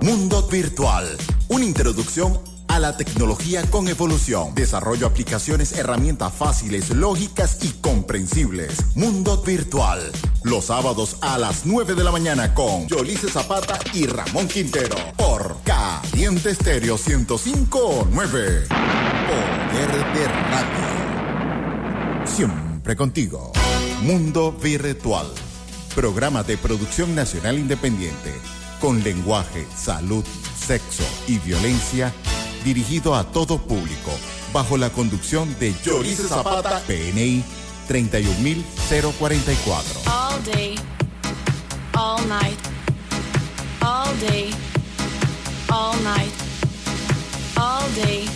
Mundo Virtual, una introducción a la tecnología con evolución. Desarrollo aplicaciones, herramientas fáciles, lógicas y comprensibles. Mundo Virtual, los sábados a las 9 de la mañana con Yolice Zapata y Ramón Quintero. Por Caliente Estéreo 1059. Poder de Radio. Siempre contigo. Mundo Virtual. Programa de producción nacional independiente. Con lenguaje, salud, sexo y violencia dirigido a todo público, bajo la conducción de Yorice Zapata, PNI 31044. All day, all night, all day, all night, all day,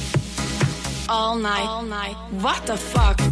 all night, all night. What the fuck?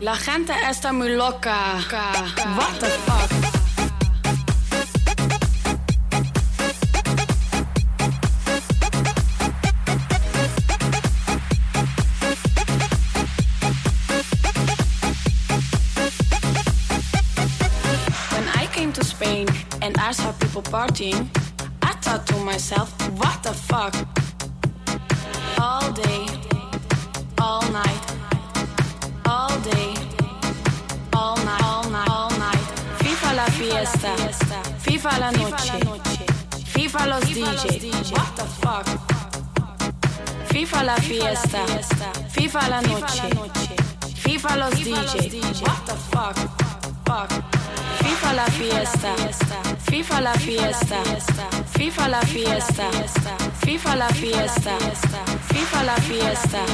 La gente está muy loca. What the fuck? And I saw people partying, I thought to myself, what the fuck? All day, all night, day, all night, all night, all night. FIFA la fiesta, FIFA la noche, FIFA los DJ. What the fuck? FIFA la fiesta, FIFA la noche, FIFA los DJ. What the fuck? Fuck. FIFA la fiesta, FIFA la fiesta, FIFA la fiesta, FIFA la fiesta, FIFA la fiesta,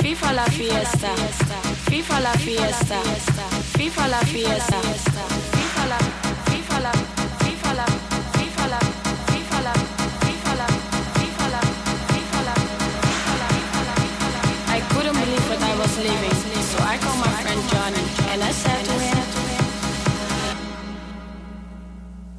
FIFA la fiesta, FIFA la fiesta, FIFA la fiesta, FIFA la, FIFA la, FIFA la, FIFA la, FIFA la, FIFA la, FIFA la, FIFA la, I couldn't believe what I was living, so I called my friend Johnny and I said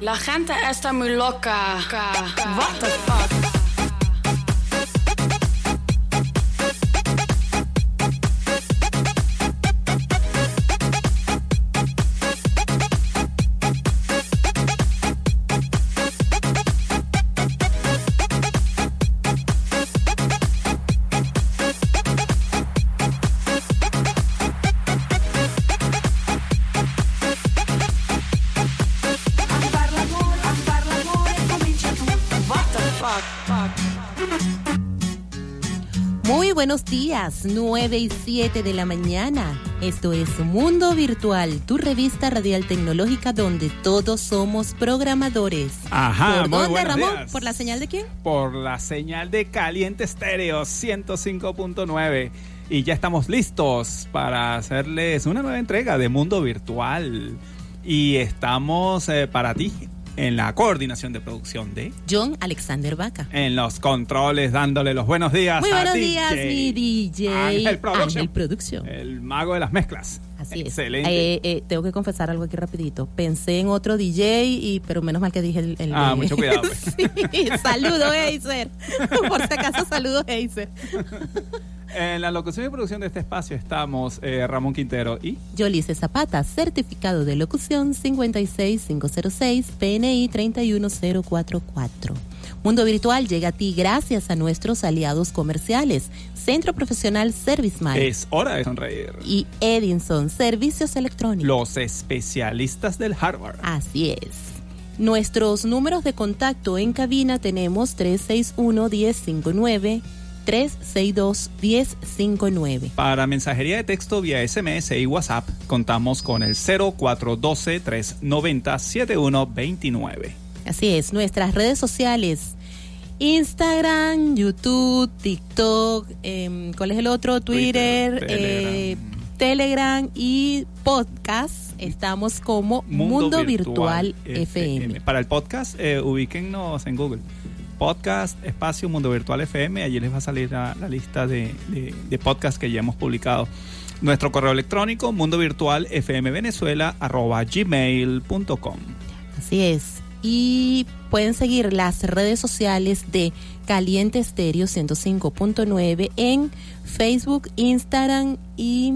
La gente está muy loca. Días, 9 y 7 de la mañana. Esto es Mundo Virtual, tu revista radial tecnológica donde todos somos programadores. Ajá, ¿Por muy dónde, Ramón? días. ¿Por la señal de quién? Por la señal de Caliente Estéreo 105.9. Y ya estamos listos para hacerles una nueva entrega de Mundo Virtual. Y estamos eh, para ti en la coordinación de producción de. John Alexander Vaca. En los controles, dándole los buenos días Muy a buenos DJ días, mi DJ. Ángel Production. Ángel Production. El mago de las mezclas. Así Excelente. es. Eh, eh, tengo que confesar algo aquí rapidito. Pensé en otro DJ, y, pero menos mal que dije el... el Ah, mucho cuidado, pues. sí, saludo, Acer. Por si acaso, saludo, Acer. En la locución y producción de este espacio estamos eh, Ramón Quintero y Yolice Zapata, certificado de locución 56506, PNI 31044. Mundo Virtual llega a ti gracias a nuestros aliados comerciales, Centro Profesional ServiceMind es hora de sonreír. y Edinson Servicios Electrónicos. Los especialistas del hardware. Así es. Nuestros números de contacto en cabina tenemos 361-1059, 362-1059. Para mensajería de texto vía SMS y WhatsApp contamos con el 0412-390-7129. Así es, nuestras redes sociales. Instagram, YouTube, TikTok, em, ¿cuál es el otro? Twitter, Twitter, eh, Telegram y podcast. Estamos como Mundo, Virtual, FM. Para el podcast, eh, ubíquennos en Google. Podcast, espacio Mundo Virtual FM. Allí les va a salir la, la lista de, de, de podcasts que ya hemos publicado. Nuestro correo electrónico, mundo virtual fm venezuela arroba gmail.com. Así es. Y pueden seguir las redes sociales de Caliente Estéreo 105.9 en Facebook, Instagram y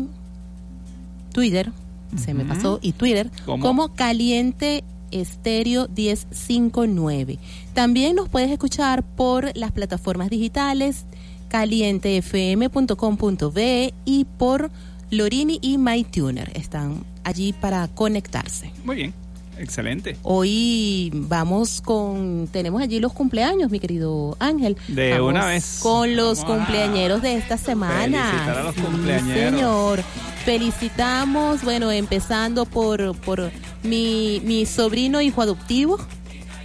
Twitter. Se me pasó. Y Twitter. ¿Cómo? Como Caliente Estéreo 1059. También nos puedes escuchar por las plataformas digitales calientefm.com.be y por Lorini y MyTuner. Están allí para conectarse. Muy bien, excelente. Hoy vamos con, tenemos allí los cumpleaños, mi querido Ángel. De Vamos una vez. Con los Vamos cumpleañeros de esta semana. felicitar a los Sí, cumpleañeros. señor. Felicitamos, bueno, empezando por, por mi, mi sobrino hijo adoptivo,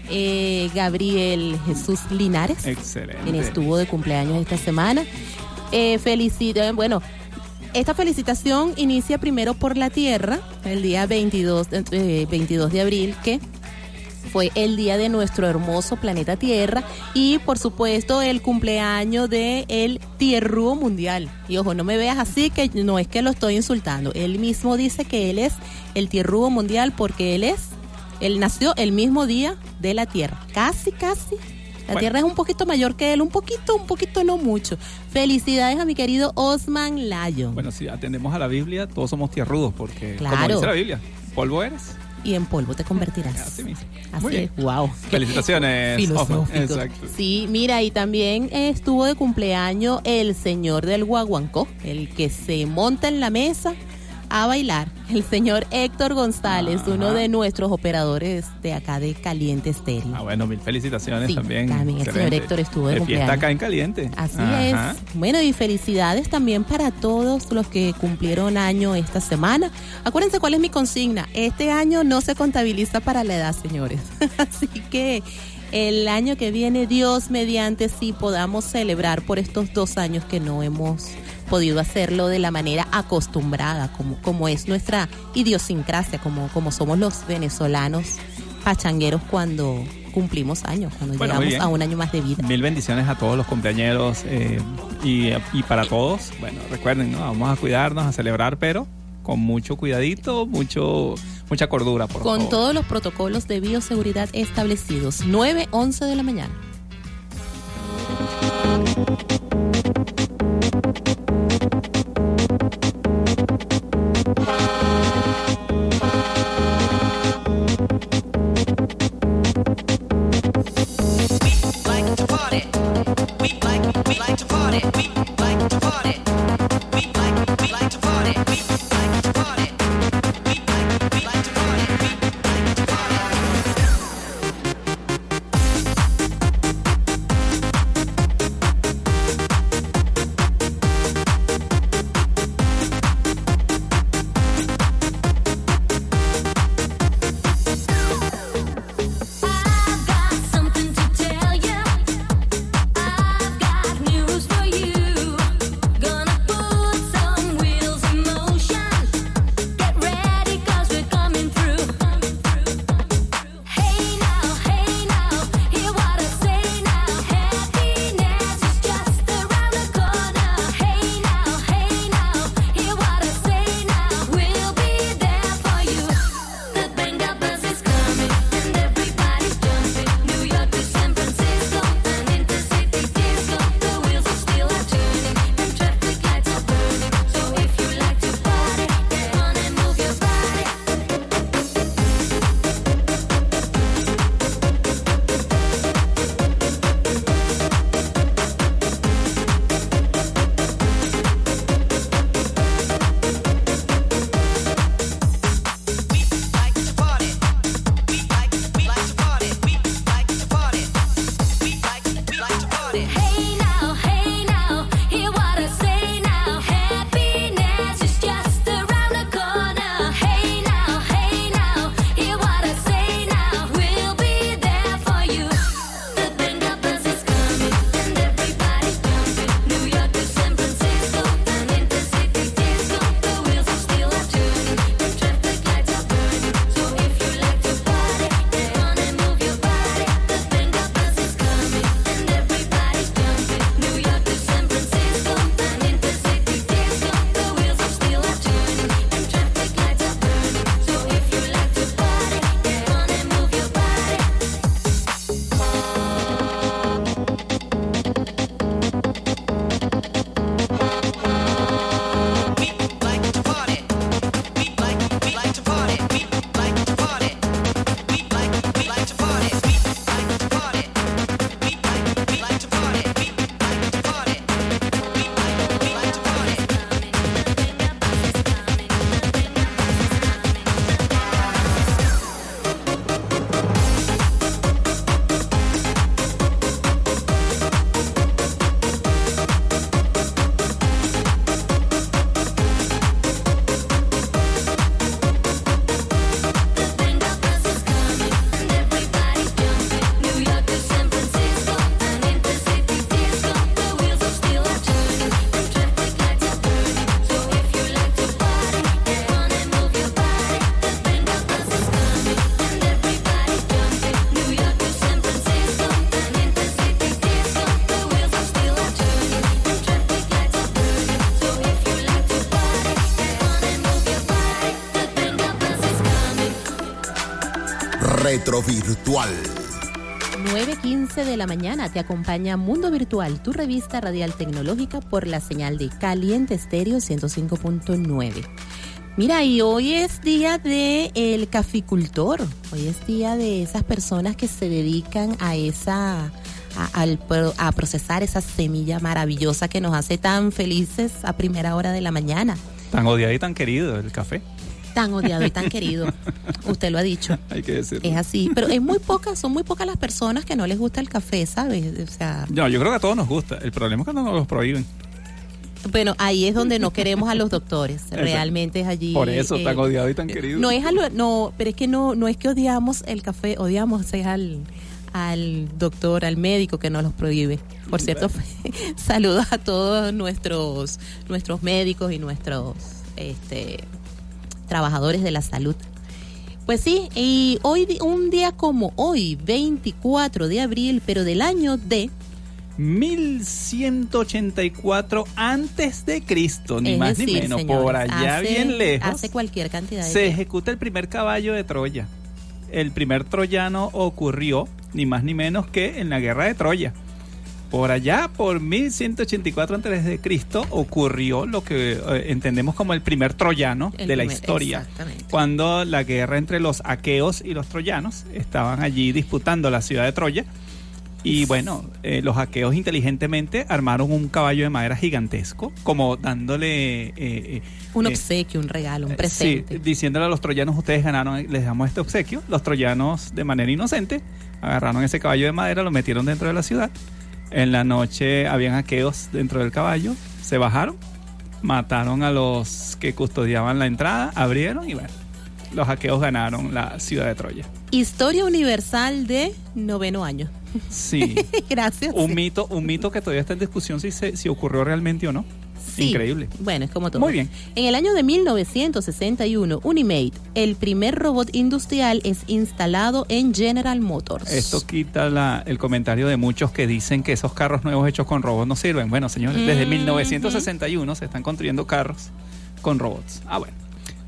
eh, Gabriel Jesús Linares Excelente. quien estuvo de cumpleaños esta semana. Eh, felicita, bueno, esta felicitación inicia primero por la Tierra, el día 22, eh, 22 de abril, que fue el día de nuestro hermoso planeta Tierra y por supuesto el cumpleaños de el Tierrúo Mundial. Y ojo, no me veas así que no es que lo estoy insultando. Él mismo dice que él es el Tierrúo Mundial porque él es, él nació el mismo día de la Tierra. Casi, casi. La Bueno. Tierra es un poquito mayor que él, un poquito, un poquito, no mucho. Felicidades a mi querido Osman Layo. Bueno, si atendemos a la Biblia, todos somos tierrudos, porque como dice la Biblia, polvo eres. y en polvo te convertirás. Así mismo. Así es, wow. Felicitaciones, Filosófico. Exacto. Sí, mira, y también estuvo de cumpleaños el señor del guaguancó, el que se monta en la mesa a bailar, el señor Héctor González, Ajá. uno de nuestros operadores de acá de Caliente Estéreo. Ah, bueno, mil felicitaciones Sí, también. también el señor. Héctor estuvo de De fiesta acá en Caliente. Así Ajá. es. Bueno, y felicidades también para todos los que cumplieron año esta semana. Acuérdense cuál es mi consigna. Este año no se contabiliza para la edad, señores. Así que el año que viene, Dios mediante, sí podamos celebrar por estos dos años que no hemos podido hacerlo de la manera acostumbrada, como, como es nuestra idiosincrasia, como, como somos los venezolanos pachangueros cuando cumplimos años, cuando Bueno, llegamos a un año más de vida. Mil bendiciones a todos los cumpleañeros eh, y, y para todos. Bueno, recuerden, ¿no? vamos a cuidarnos, a celebrar, pero con mucho cuidadito, mucho mucha cordura, por con favor. todos los protocolos de bioseguridad establecidos. 9, 11 de la mañana. Party. We like we like to party. We like to party. Retrovirtual. 9.15 de la mañana te acompaña Mundo Virtual, tu revista radial tecnológica por la señal de Caliente Estéreo 105.9. Mira, y hoy es día de el caficultor. Hoy es día de esas personas que se dedican a esa a, a procesar esa semilla maravillosa que nos hace tan felices a primera hora de la mañana. Tan odiado y tan querido el café. Tan odiado y tan querido. Usted lo ha dicho. Hay que decirlo. Es así, pero es muy pocas, son muy pocas las personas que no les gusta el café, ¿sabes? O sea, No, yo creo que a todos nos gusta. El problema es cuando nos los prohíben. bueno, ahí es donde no queremos a los doctores. Realmente es allí. Por eso, eh, tan odiado y tan querido. No es a lo- no, pero es que no, no es que odiamos el café, odiamos es al, al doctor, al médico que nos los prohíbe. Por cierto, saludos a todos nuestros, nuestros médicos y nuestros este, trabajadores de la salud. Pues sí, y hoy, un día como hoy, 24 de abril, pero del año de 1184 antes de Cristo, ni es más decir, ni menos, señores, por allá hace- bien lejos, Hace cualquier cantidad de se tiempo. ejecuta el primer caballo de Troya. El primer troyano ocurrió ni más ni menos que en la guerra de Troya. Por allá, por 1184 antes de Cristo, ocurrió lo que eh, entendemos como el primer troyano El de la primer- historia. exactamente. Cuando la guerra entre los aqueos y los troyanos estaban allí disputando la ciudad de Troya. Y bueno, eh, los aqueos inteligentemente armaron un caballo de madera gigantesco, como dándole... eh, eh, Un obsequio, un regalo, un presente. Sí, diciéndole a los troyanos, ustedes ganaron, les damos este obsequio. Los troyanos, de manera inocente, agarraron ese caballo de madera, lo metieron dentro de la ciudad. En la noche habían aqueos dentro del caballo, se bajaron, mataron a los que custodiaban la entrada, abrieron y bueno, los aqueos ganaron la ciudad de Troya. Historia universal de noveno año. Sí, Gracias. un mito, un mito que todavía está en discusión si, se, si ocurrió realmente o no. Sí. Increíble. Bueno, es como todo. Muy bien. En el año de 1961, Unimate, el primer robot industrial, es instalado en General Motors. Esto quita la- el comentario de muchos que dicen que esos carros nuevos hechos con robots no sirven. Bueno, señores, desde Ujú. 1961 se están construyendo carros con robots. Ah, bueno.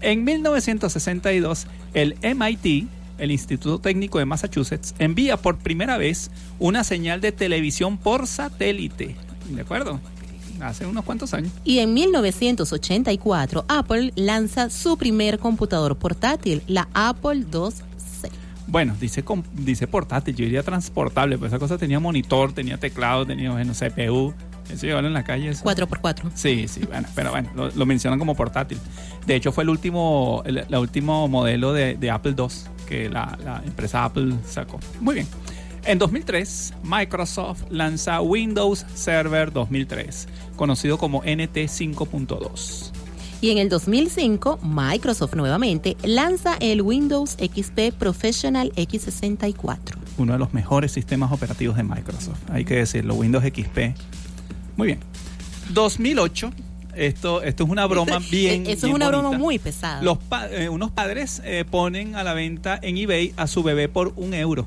En 1962, el MIT, el Instituto Técnico de Massachusetts, envía por primera vez una señal de televisión por satélite. ¿De acuerdo? Hace unos cuantos años. Y en 1984, Apple lanza su primer computador portátil, la Apple IIc. Bueno, dice, dice portátil, yo diría transportable, pero esa cosa tenía monitor, tenía teclado, tenía bueno, CPU. Eso llevarlo en la calle. eso- 4x4. Sí, sí, bueno, pero bueno, lo, lo mencionan como portátil. De hecho, fue el último, el, último modelo de, de Apple II que la, la empresa Apple sacó. Muy bien. En 2003, Microsoft lanza Windows Server 2003, conocido como NT 5.2. Y en el 2005, Microsoft nuevamente lanza el Windows XP Professional X64. Uno de los mejores sistemas operativos de Microsoft, hay que decirlo, Windows XP. Muy bien. 2008, esto, esto es una broma bien. Eso es bien una broma muy pesada. Los pa- eh, unos padres eh, ponen a la venta en eBay a su bebé por un euro.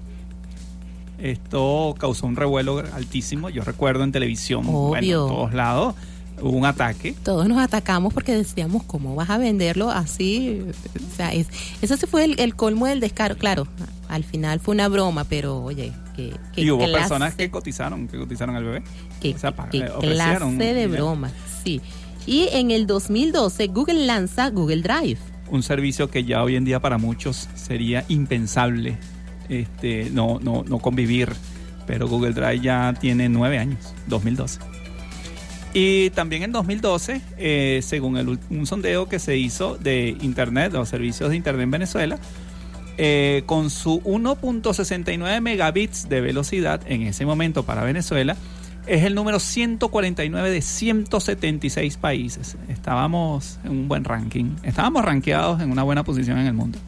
Esto causó un revuelo altísimo. Yo recuerdo en televisión, bueno, en todos lados, hubo un ataque. Todos nos atacamos porque decíamos, ¿cómo vas a venderlo así? O sea, es, eso se fue el, el colmo del descaro. Claro, al final fue una broma, pero oye, que Y hubo personas que cotizaron, que cotizaron al bebé. Qué, O sea, clase de broma, sí. Y en el 2012 Google lanza Google Drive. Un servicio que ya hoy en día para muchos sería impensable este, no, no, no convivir. Pero Google Drive ya tiene nueve años, 2012. Y también en 2012, eh, según el un sondeo que se hizo de Internet, de los servicios de Internet en Venezuela, eh, con su 1.69 megabits de velocidad en ese momento para Venezuela, es el número 149 de 176 países. Estábamos en un buen ranking. Estábamos rankeados en una buena posición en el mundo.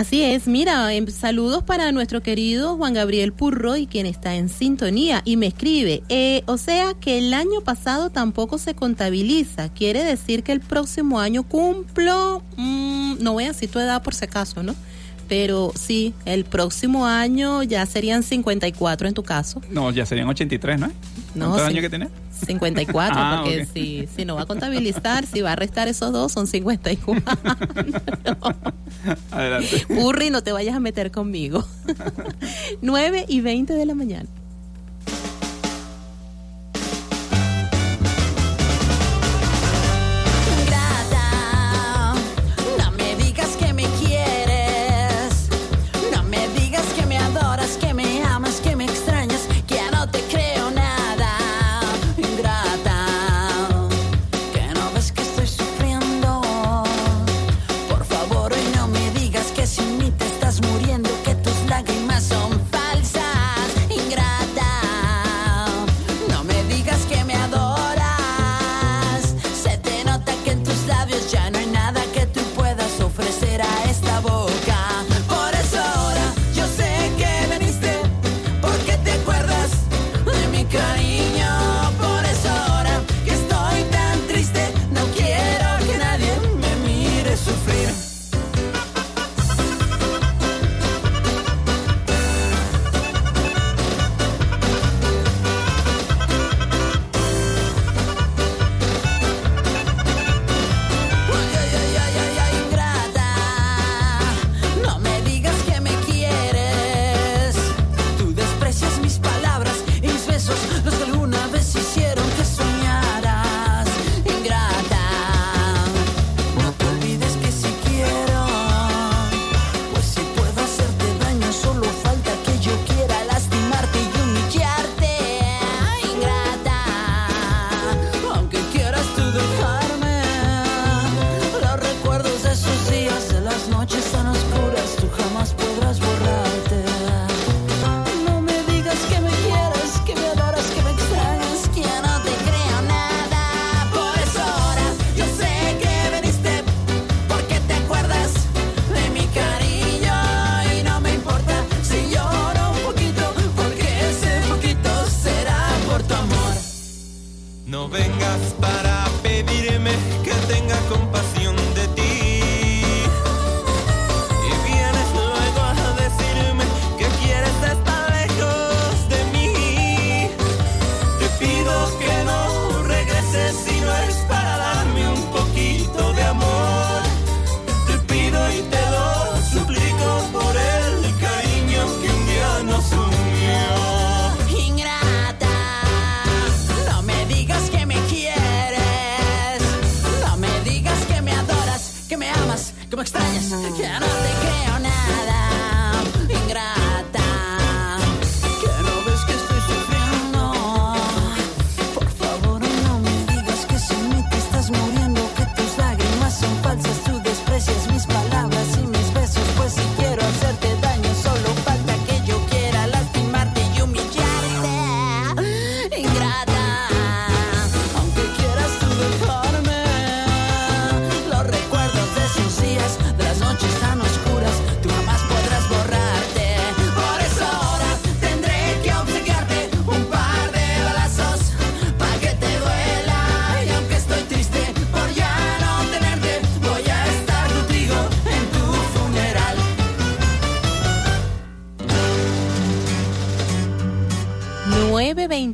Así es, mira, em, saludos para nuestro querido Juan Gabriel Purroy, quien está en sintonía y me escribe, eh, o sea que el año pasado tampoco se contabiliza, quiere decir que el próximo año cumplo, mm, no voy a decir tu edad por si acaso, ¿no? Pero sí, el próximo año ya serían 54 en tu caso. No, ya serían 83, ¿no? No, ¿Cuántos sí. años que tiene? 54, Ah, porque ok. si, si no va a contabilizar, si va a restar esos dos, son 54. Adelante. Burri, no te vayas a meter conmigo. 9 y 20 de la mañana.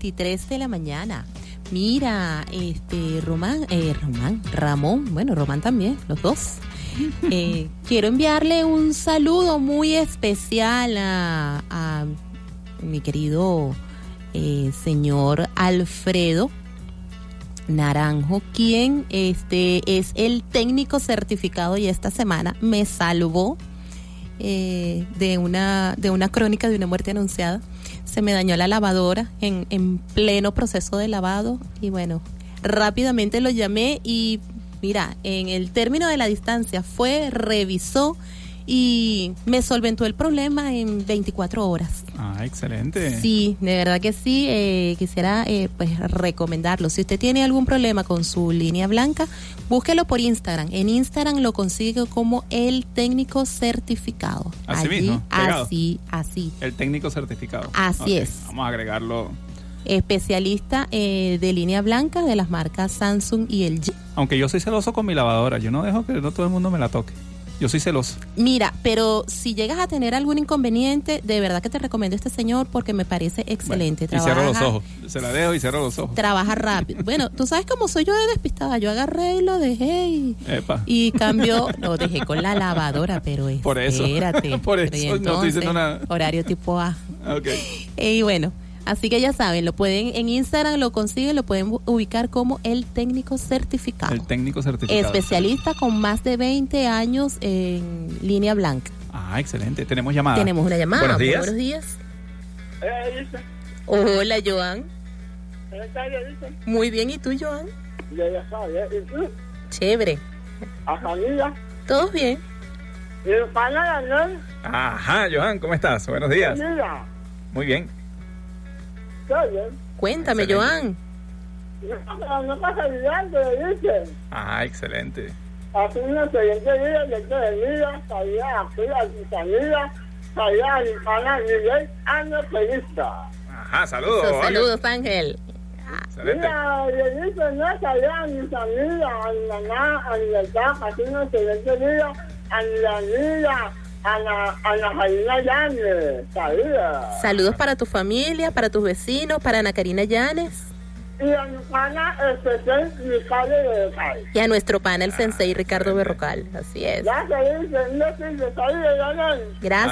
23 de la mañana. Mira, este Román, eh, Román, Ramón, bueno, Román también, los dos. Eh, quiero enviarle un saludo muy especial a, a mi querido eh, señor Alfredo Naranjo, quien este es el técnico certificado y esta semana me salvó eh, de una de una crónica de una muerte anunciada. Se me dañó la lavadora en, en pleno proceso de lavado y bueno, rápidamente lo llamé y mira, en el término de la distancia fue, revisó y me solventó el problema en 24 horas. Ah, excelente. Sí, de verdad que sí. eh, quisiera eh, pues recomendarlo. Si usted tiene algún problema con su línea blanca, búsquelo por Instagram. En Instagram lo consigue como el técnico certificado. Así Allí, mismo, pegado. así, así. El técnico certificado. Así es. Vamos a agregarlo. Especialista eh, de línea blanca de las marcas Samsung y LG. Aunque yo soy celoso con mi lavadora, yo no dejo que no todo el mundo me la toque. Yo soy celoso. Mira, pero si llegas a tener algún inconveniente, de verdad que te recomiendo este señor porque me parece excelente. Bueno, y cierro los Trabaja- ojos. Se la dejo y cierro los ojos. trabaja rápido. Bueno, tú sabes cómo soy yo de despistada. Yo agarré y lo dejé y, Epa. y cambió. Lo dejé con la lavadora, pero Por eso. espérate. Por Pero y eso, no estoy diciendo nada. Horario tipo A. Ok. Y bueno, así que ya saben, lo pueden en Instagram, lo consiguen, lo pueden ubicar como el técnico certificado. El técnico certificado. Especialista con más de 20 años en línea blanca. Ah, excelente. Tenemos llamada. Tenemos una llamada. Buenos días. Buenos días. Eh, Hola, Joan. Dice. Muy bien, ¿y tú, Joan? Ya, ya sabes, ¿y tú? Chévere. A familia. ¿Todos bien? Y Ajá, Johan, ¿cómo estás? Buenos días. Muy bien. Cuéntame, Excelente. Joan. No, no pasa le dicen. Ah, excelente. Hace una excelente vida, que de vida, salía aquí a tu familia, salía a mi pana Miguel Ángel Felista. Ajá, saludos. So, Ángel. saludos, Ángel. Excelente. Mira, le dicen, no salía a mi familia, a mi mamá, a mi papá, hace una excelente vida, a mi amiga, a la, a la Jaina Llanes, sabía. Saludos para tu familia, para tus vecinos, para Ana Karina Llanes y a mi pana especial Ricardo de Cal. y a nuestro pana, el sensei Ricardo Berrocal. Así es. Gracias,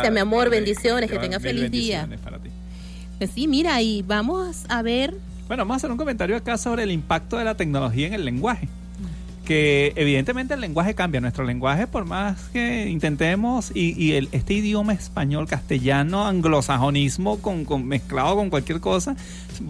Ah, mi amor. excelente. Bendiciones. Que tenga feliz día. bendiciones para ti. Pues sí, mira, y vamos a ver. Bueno, vamos a hacer un comentario acá sobre el impacto de la tecnología en el lenguaje. Que evidentemente el lenguaje cambia. Nuestro lenguaje, por más que intentemos, y, y el, este idioma español, castellano, anglosajonismo, con, con- mezclado con cualquier cosa,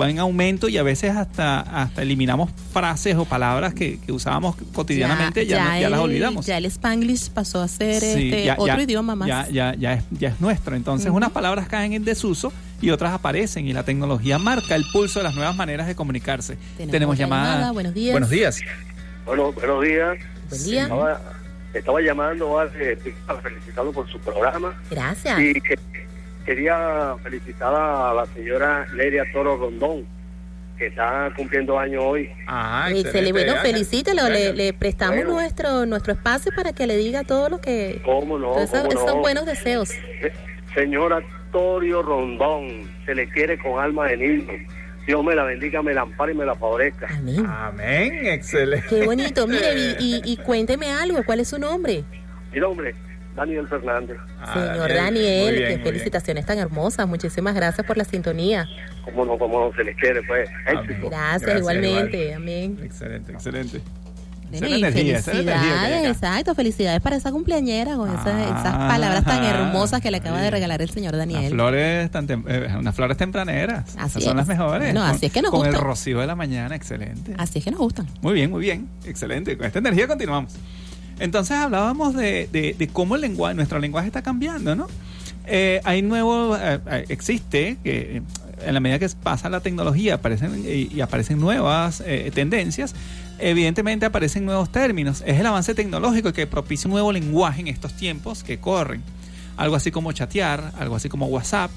va en aumento y a veces hasta, hasta eliminamos frases o palabras que, que usábamos cotidianamente, ya, no- ya las olvidamos. Ya el Spanglish pasó a ser Sí, este, ya- otro ya- idioma más. Ya, ya, ya, es, ya es nuestro. Entonces, unas palabras caen en desuso y otras aparecen. Y la tecnología marca el pulso de las nuevas maneras de comunicarse. Tenemos llamada. llamada. Buenos días. Buenos días. Bueno, buenos días. Buen día. Estaba, estaba llamando para felicitarlo por su programa Gracias. y que- quería felicitar a la señora Leria Toro Rondón, que está cumpliendo años hoy. Ah, Excelente. Bueno, felicítelo. Le, le prestamos Bueno. nuestro nuestro espacio para que le diga todo lo que. ¿Cómo no? Esos, cómo esos no? buenos deseos. Se- Señora Torio Rondón, se le quiere con alma de niño. Dios me la bendiga, me la ampare y me la favorezca. Amén. Amén, excelente. Qué bonito. Mire, y, y, y cuénteme algo. ¿Cuál es su nombre? Mi nombre, Daniel Fernández. Ah, Señor Daniel, bien, qué felicitaciones tan hermosas. Muchísimas gracias por la sintonía. ¿Cómo no? ¿Cómo no se le quiere? Pues, éxito. Gracias, Gracias, igualmente. Amén. Excelente, excelente. Bueno, Esa es y la energía, esa es la energía que hay felicidades, exacto, felicidades para esa cumpleañera con esas, esas Ah, palabras tan hermosas que le acaba de regalar el señor Unas Daniel. flores, tan tem- eh, unas flores tempraneras. Así Esas son es. las mejores. Bueno, Con- así es que nos Con el rocío de la mañana, excelente. Así es que nos gustan. Muy bien, muy bien. Excelente. Con esta energía continuamos. Entonces hablábamos de, de- de cómo el lenguaje, nuestro lenguaje está cambiando, ¿no? Eh, hay nuevo, eh, existe que en la medida que pasa la tecnología aparecen y, aparecen nuevas eh, tendencias, evidentemente aparecen nuevos términos. Es el avance tecnológico que propicia un nuevo lenguaje en estos tiempos que corren. Algo así como chatear, algo así como WhatsApp,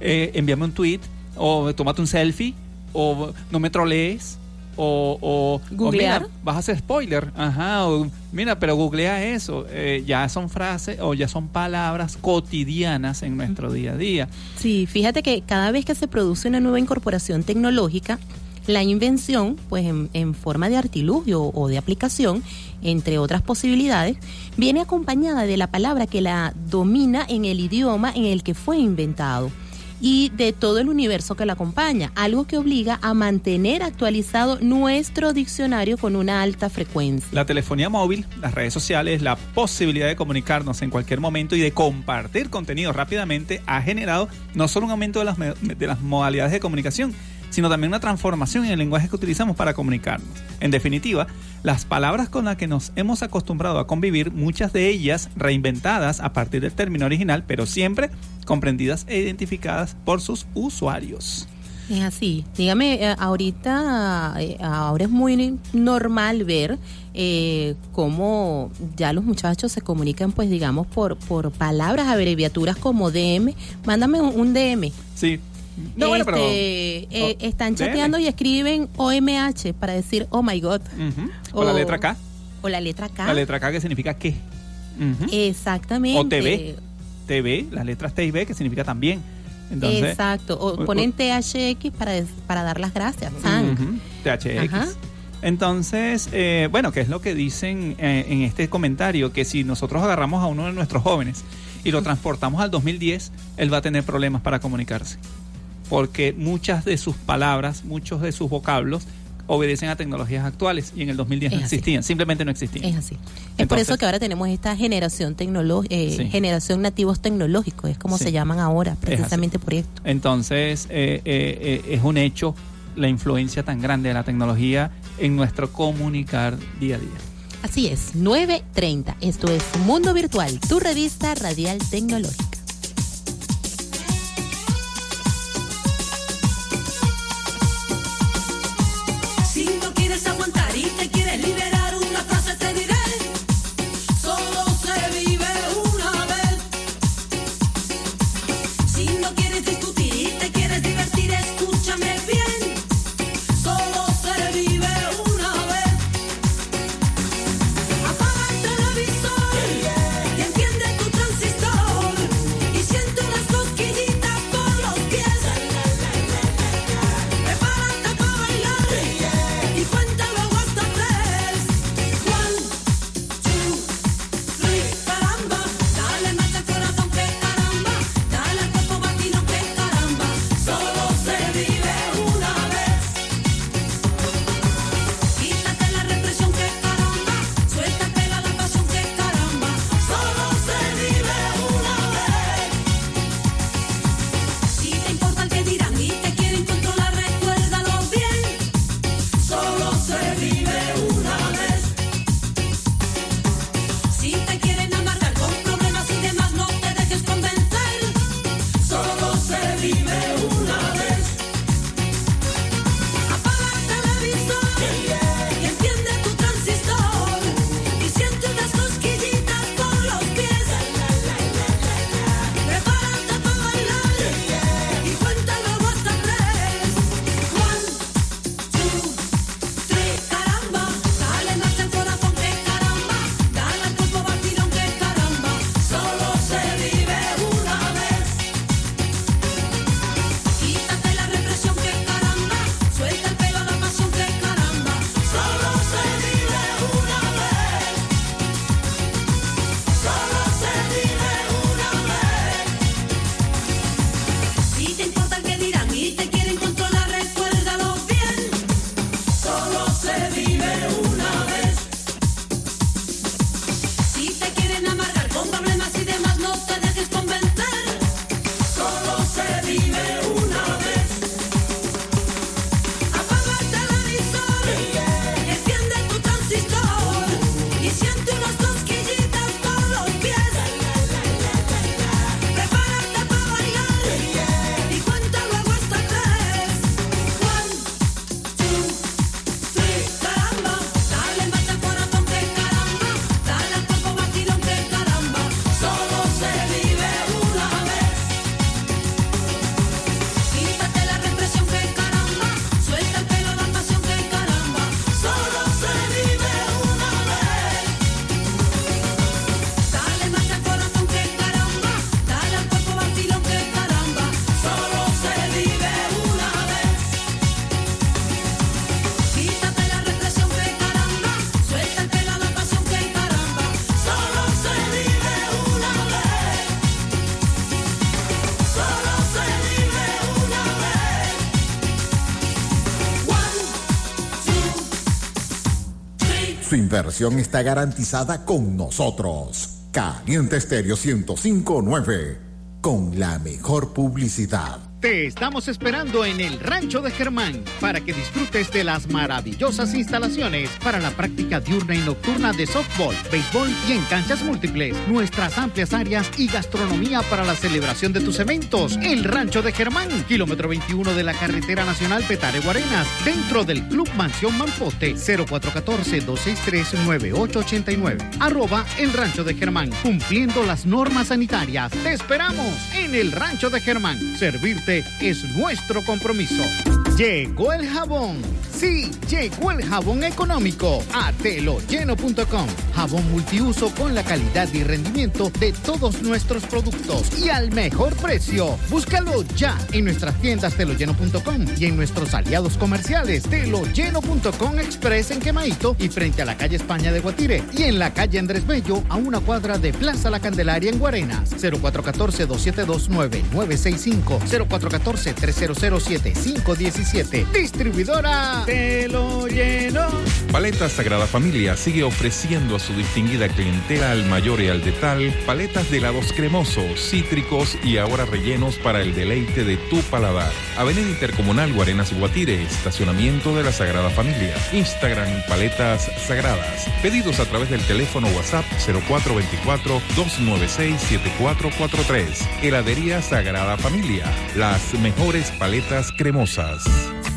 eh, envíame un tweet, o tómate un selfie, o no me trolees. O, o- o Googlear. mira, vas a hacer spoiler, ajá, o mira, pero googlea eso, Eh, ya son frases o ya son palabras cotidianas en nuestro día a día. Sí, fíjate que cada vez que se produce una nueva incorporación tecnológica, la invención, pues en, en forma de artilugio o de aplicación, entre otras posibilidades, viene acompañada de la palabra que la domina en el idioma en el que fue inventado y de todo el universo que la acompaña, algo que obliga a mantener actualizado nuestro diccionario con una alta frecuencia. La telefonía móvil, las redes sociales, la posibilidad de comunicarnos en cualquier momento y de compartir contenido rápidamente ha generado no solo un aumento de las, de las modalidades de comunicación, sino también una transformación en el lenguaje que utilizamos para comunicarnos. En definitiva, las palabras con las que nos hemos acostumbrado a convivir, muchas de ellas reinventadas a partir del término original, pero siempre comprendidas e identificadas por sus usuarios. Es así. Dígame, eh, ahorita, eh, ahora es muy normal ver eh, cómo ya los muchachos se comunican, pues digamos, por, por palabras, abreviaturas como DM. Mándame un, un DM. Sí. No, bueno, pero... Este, eh, Oh, están chateando y escriben OMH para decir, oh my God. O la letra K. O la letra K. La letra K que significa qué. Exactamente. O TV. TV, las letras T y B, que significa también. Entonces, Exacto. O ponen THX para, para dar las gracias. THX. Ajá. Entonces, eh, bueno, ¿qué es lo que dicen eh, en este comentario? Que si nosotros agarramos a uno de nuestros jóvenes y lo transportamos al 2010, él va a tener problemas para comunicarse. Porque muchas de sus palabras, muchos de sus vocablos obedecen a tecnologías actuales y en el 2010 no Es así. existían, simplemente no existían. Es así. es por eso que ahora tenemos esta generación tecnológica, Sí. generación nativos tecnológicos, es como Sí. se llaman ahora, precisamente por esto. Entonces, eh, eh, eh, es un hecho la influencia tan grande de la tecnología en nuestro comunicar día a día. Así es, 9.30. Esto es Mundo Virtual, tu revista radial tecnológica. Quieres liberar, Su inversión está garantizada con nosotros. Caliente Estéreo 1059. Con la mejor publicidad. Estamos esperando en el Rancho de Germán para que disfrutes de las maravillosas instalaciones para la práctica diurna y nocturna de softball, béisbol y en canchas múltiples, nuestras amplias áreas y gastronomía para la celebración de tus eventos. El Rancho de Germán, kilómetro 21 de la carretera nacional Petare Guarenas, dentro del Club Mansión Mampote, 0414-263-9889. Arroba el Rancho de Germán, cumpliendo las normas sanitarias. Te esperamos en el Rancho de Germán. Servirte es nuestro compromiso. Llegó el jabón. Sí, llegó el jabón económico a teloyeno.com. Jabón multiuso con la calidad y rendimiento de todos nuestros productos y al mejor precio. Búscalo ya en nuestras tiendas teloyeno.com y en nuestros aliados comerciales teloyeno.com Express en Quemaito y frente a la calle España de Guatire y en la calle Andrés Bello a una cuadra de Plaza La Candelaria en Guarenas. 0414-272-9965 0414-300-7517 Distribuidora Te lo lleno. Paletas Sagrada Familia sigue ofreciendo a su distinguida clientela al mayor y al detal paletas de helados cremosos, cítricos y ahora rellenos para el deleite de tu paladar. Avenida Intercomunal Guarenas Guatire, estacionamiento de la Sagrada Familia. Instagram Paletas Sagradas. Pedidos a través del teléfono WhatsApp 0424-296-7443. Heladería Sagrada Familia. Las mejores paletas cremosas.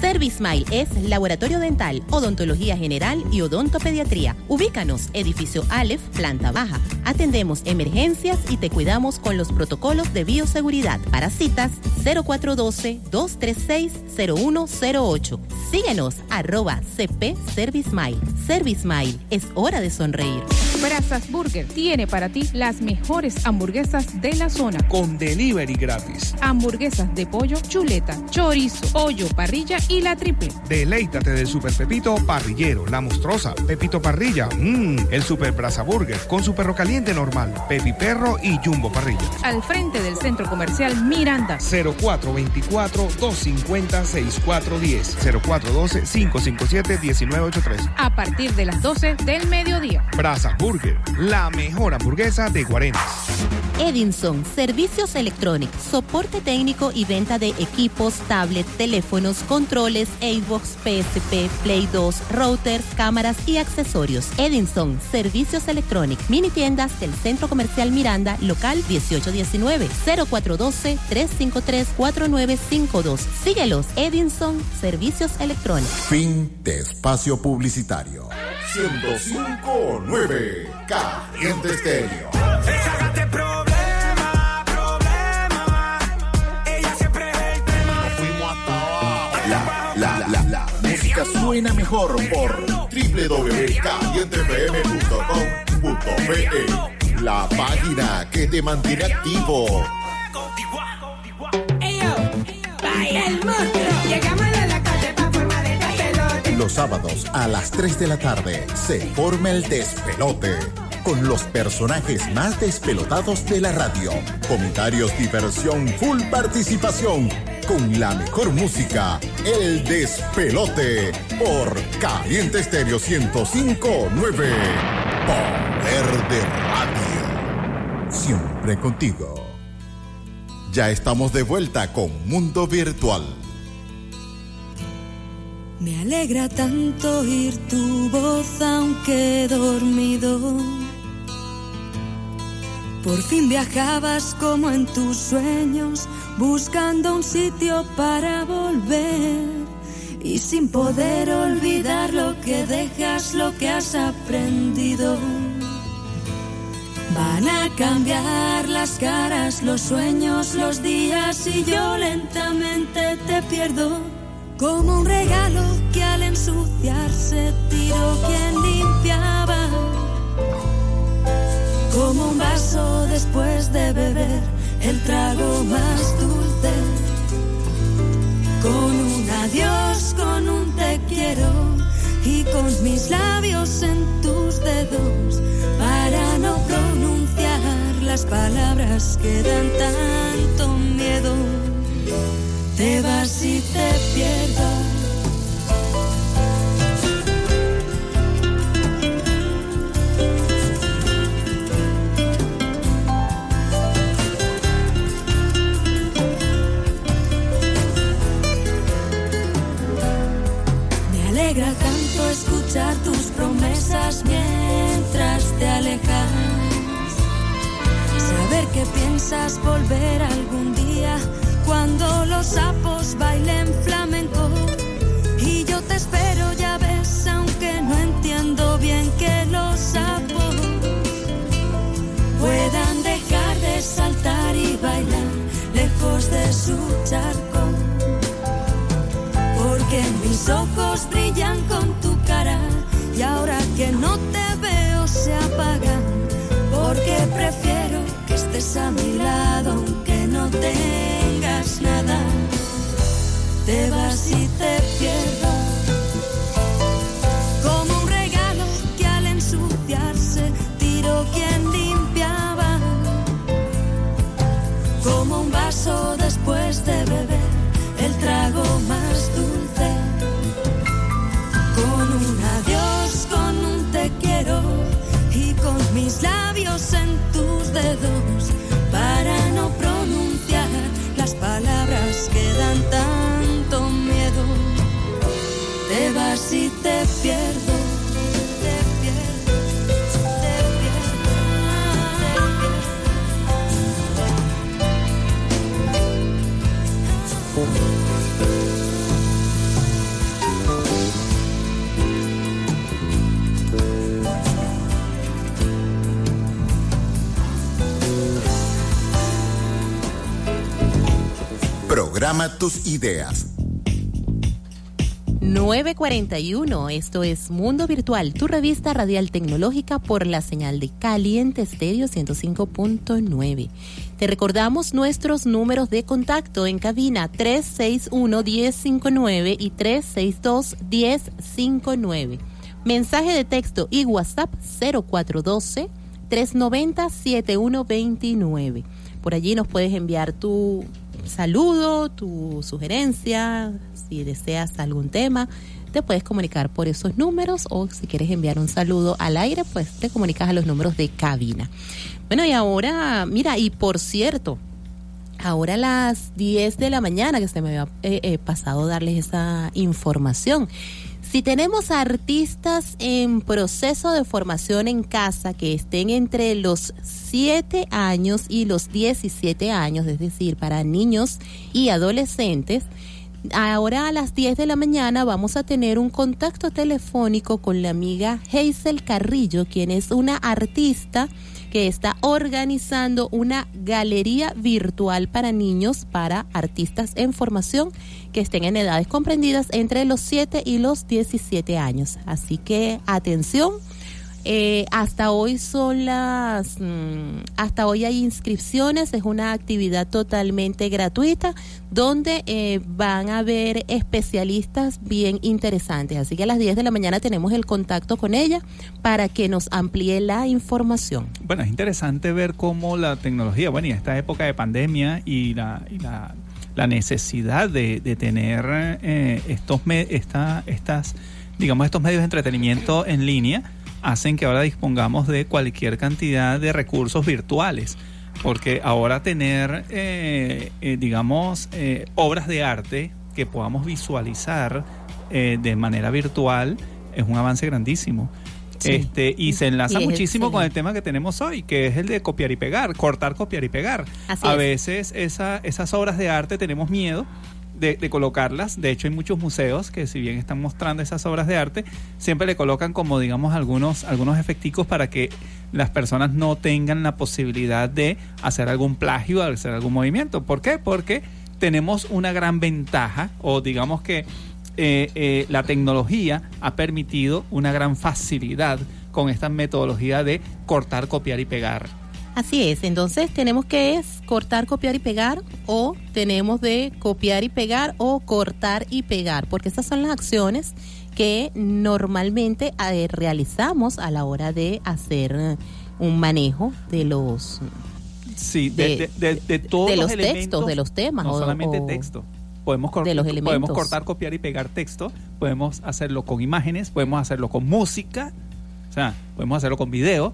Service es laboratorio dental, odontología general y odontopediatría. Ubícanos, edificio Aleph, planta baja. Atendemos emergencias y te cuidamos con los protocolos de bioseguridad. Para citas, 0412-236-0108. Síguenos, arroba CP Service Smile. Service Smile, es hora de sonreír. Brazas Burger tiene para ti las mejores hamburguesas de la zona. Con delivery gratis. Hamburguesas de pollo, chuleta, chorizo, pollo, parrilla y la triple. Deleítate del Super Pepito Parrillero, la monstruosa, Pepito Parrilla, mmm, el Super Brasa Burger con su perro caliente normal, Pepi Perro y Jumbo Parrilla. Al frente del centro comercial Miranda. 0424-250-6410. 0412-557-1983. A partir de las 12 del mediodía. Brasa Burger, la mejor hamburguesa de Guarenas. Edinson, servicios electrónicos, soporte técnico y venta de equipos, tablets, teléfonos, controles, Xbox, PSP, Play 2, routers, cámaras y accesorios. Edinson, servicios electrónicos, mini tiendas del Centro Comercial Miranda, local 1819, 0412-353-4952. Síguelos, Edinson, servicios electrónicos. Fin de espacio publicitario. 1059 Caliente Estéreo. Deshágate suena mejor por www.calientefm.com.pe La página que te mantiene activo. Los sábados a las 3 de la tarde se forma el despelote con los personajes más despelotados de la radio. Comentarios, diversión, full participación. Con la mejor música, el despelote por Caliente Estéreo 1059. Poder de radio. Siempre contigo. Ya estamos de vuelta con Mundo Virtual. Me alegra tanto oír tu voz aunque dormido. Por fin viajabas como en tus sueños, buscando un sitio para volver. Y sin poder olvidar lo que dejas, lo que has aprendido. Van a cambiar las caras, los sueños, los días y yo lentamente te pierdo. Como un regalo que al ensuciarse tiró quien limpiaba. Como un vaso después de beber el trago más dulce. Con un adiós, con un te quiero y con mis labios en tus dedos para no pronunciar las palabras que dan tanto miedo. Te vas y te pierdo. Tanto escuchar tus promesas mientras te alejas. Saber que piensas volver algún día cuando los sapos bailen flamenco. Y yo te espero, ya ves, aunque no entiendo bien que los sapos puedan dejar de saltar y bailar lejos de su charco. Ojos brillan con tu cara y ahora que no te veo se apagan. Porque prefiero que estés a mi lado aunque no tengas nada. Te vas y te pierdo. Programa tus ideas. 941, esto es Mundo Virtual, tu revista radial tecnológica por la señal de Caliente Estéreo 105.9. Te recordamos nuestros números de contacto en cabina 361-1059 y 362-1059. Mensaje de texto y WhatsApp 0412-390-7129. Por allí nos puedes enviar tu saludo, tu sugerencia, si deseas algún tema, te puedes comunicar por esos números o si quieres enviar un saludo al aire, pues te comunicas a los números de cabina. Bueno, y ahora, mira, y por cierto, ahora a las 10 de la mañana, que se me había eh, eh, pasado darles esa información. Si tenemos artistas en proceso de formación en casa que estén entre los 7 años y los 17 años, es decir, para niños y adolescentes, ahora a las 10 de la mañana vamos a tener un contacto telefónico con la amiga Hazel Carrillo, quien es una artista que está organizando una galería virtual para niños, para artistas en formación que estén en edades comprendidas entre los 7 y los 17 años. Así que atención. Eh, hasta hoy son las, mm, hasta hoy hay inscripciones, es una actividad totalmente gratuita donde eh, van a haber especialistas bien interesantes. Así que a las 10 de la mañana tenemos el contacto con ella para que nos amplíe la información. Bueno, es interesante ver cómo la tecnología, bueno, y esta época de pandemia y la, y la, la necesidad de, de tener eh, estos, esta, estas, digamos, estos medios de entretenimiento en línea, hacen que ahora dispongamos de cualquier cantidad de recursos virtuales. Porque ahora tener, eh, eh, digamos, eh, obras de arte que podamos visualizar eh, de manera virtual es un avance grandísimo. Sí. Este, y se enlaza Y muchísimo con el tema que tenemos hoy, que es el de copiar y pegar, cortar, copiar y pegar. Así a es. veces esa, esas obras de arte tenemos miedo de, colocarlas. De hecho, hay muchos museos que si bien están mostrando esas obras de arte, siempre le colocan como, digamos, algunos, algunos efecticos para que las personas no tengan la posibilidad de hacer algún plagio, de hacer algún movimiento. ¿Por qué? Porque tenemos una gran ventaja, o digamos que eh, eh, la tecnología ha permitido una gran facilidad con esta metodología de cortar, copiar y pegar. Así es, entonces tenemos que es cortar, copiar y pegar o tenemos de copiar y pegar o cortar y pegar, porque esas son las acciones que normalmente eh, realizamos a la hora de hacer eh, un manejo de los Sí, de, de- de, de- de todos de los elementos, textos, de los temas, No o- solamente o texto. Podemos, de los podemos elementos. cortar, copiar y pegar texto. Podemos hacerlo con imágenes. Podemos hacerlo con música. O sea, podemos hacerlo con video.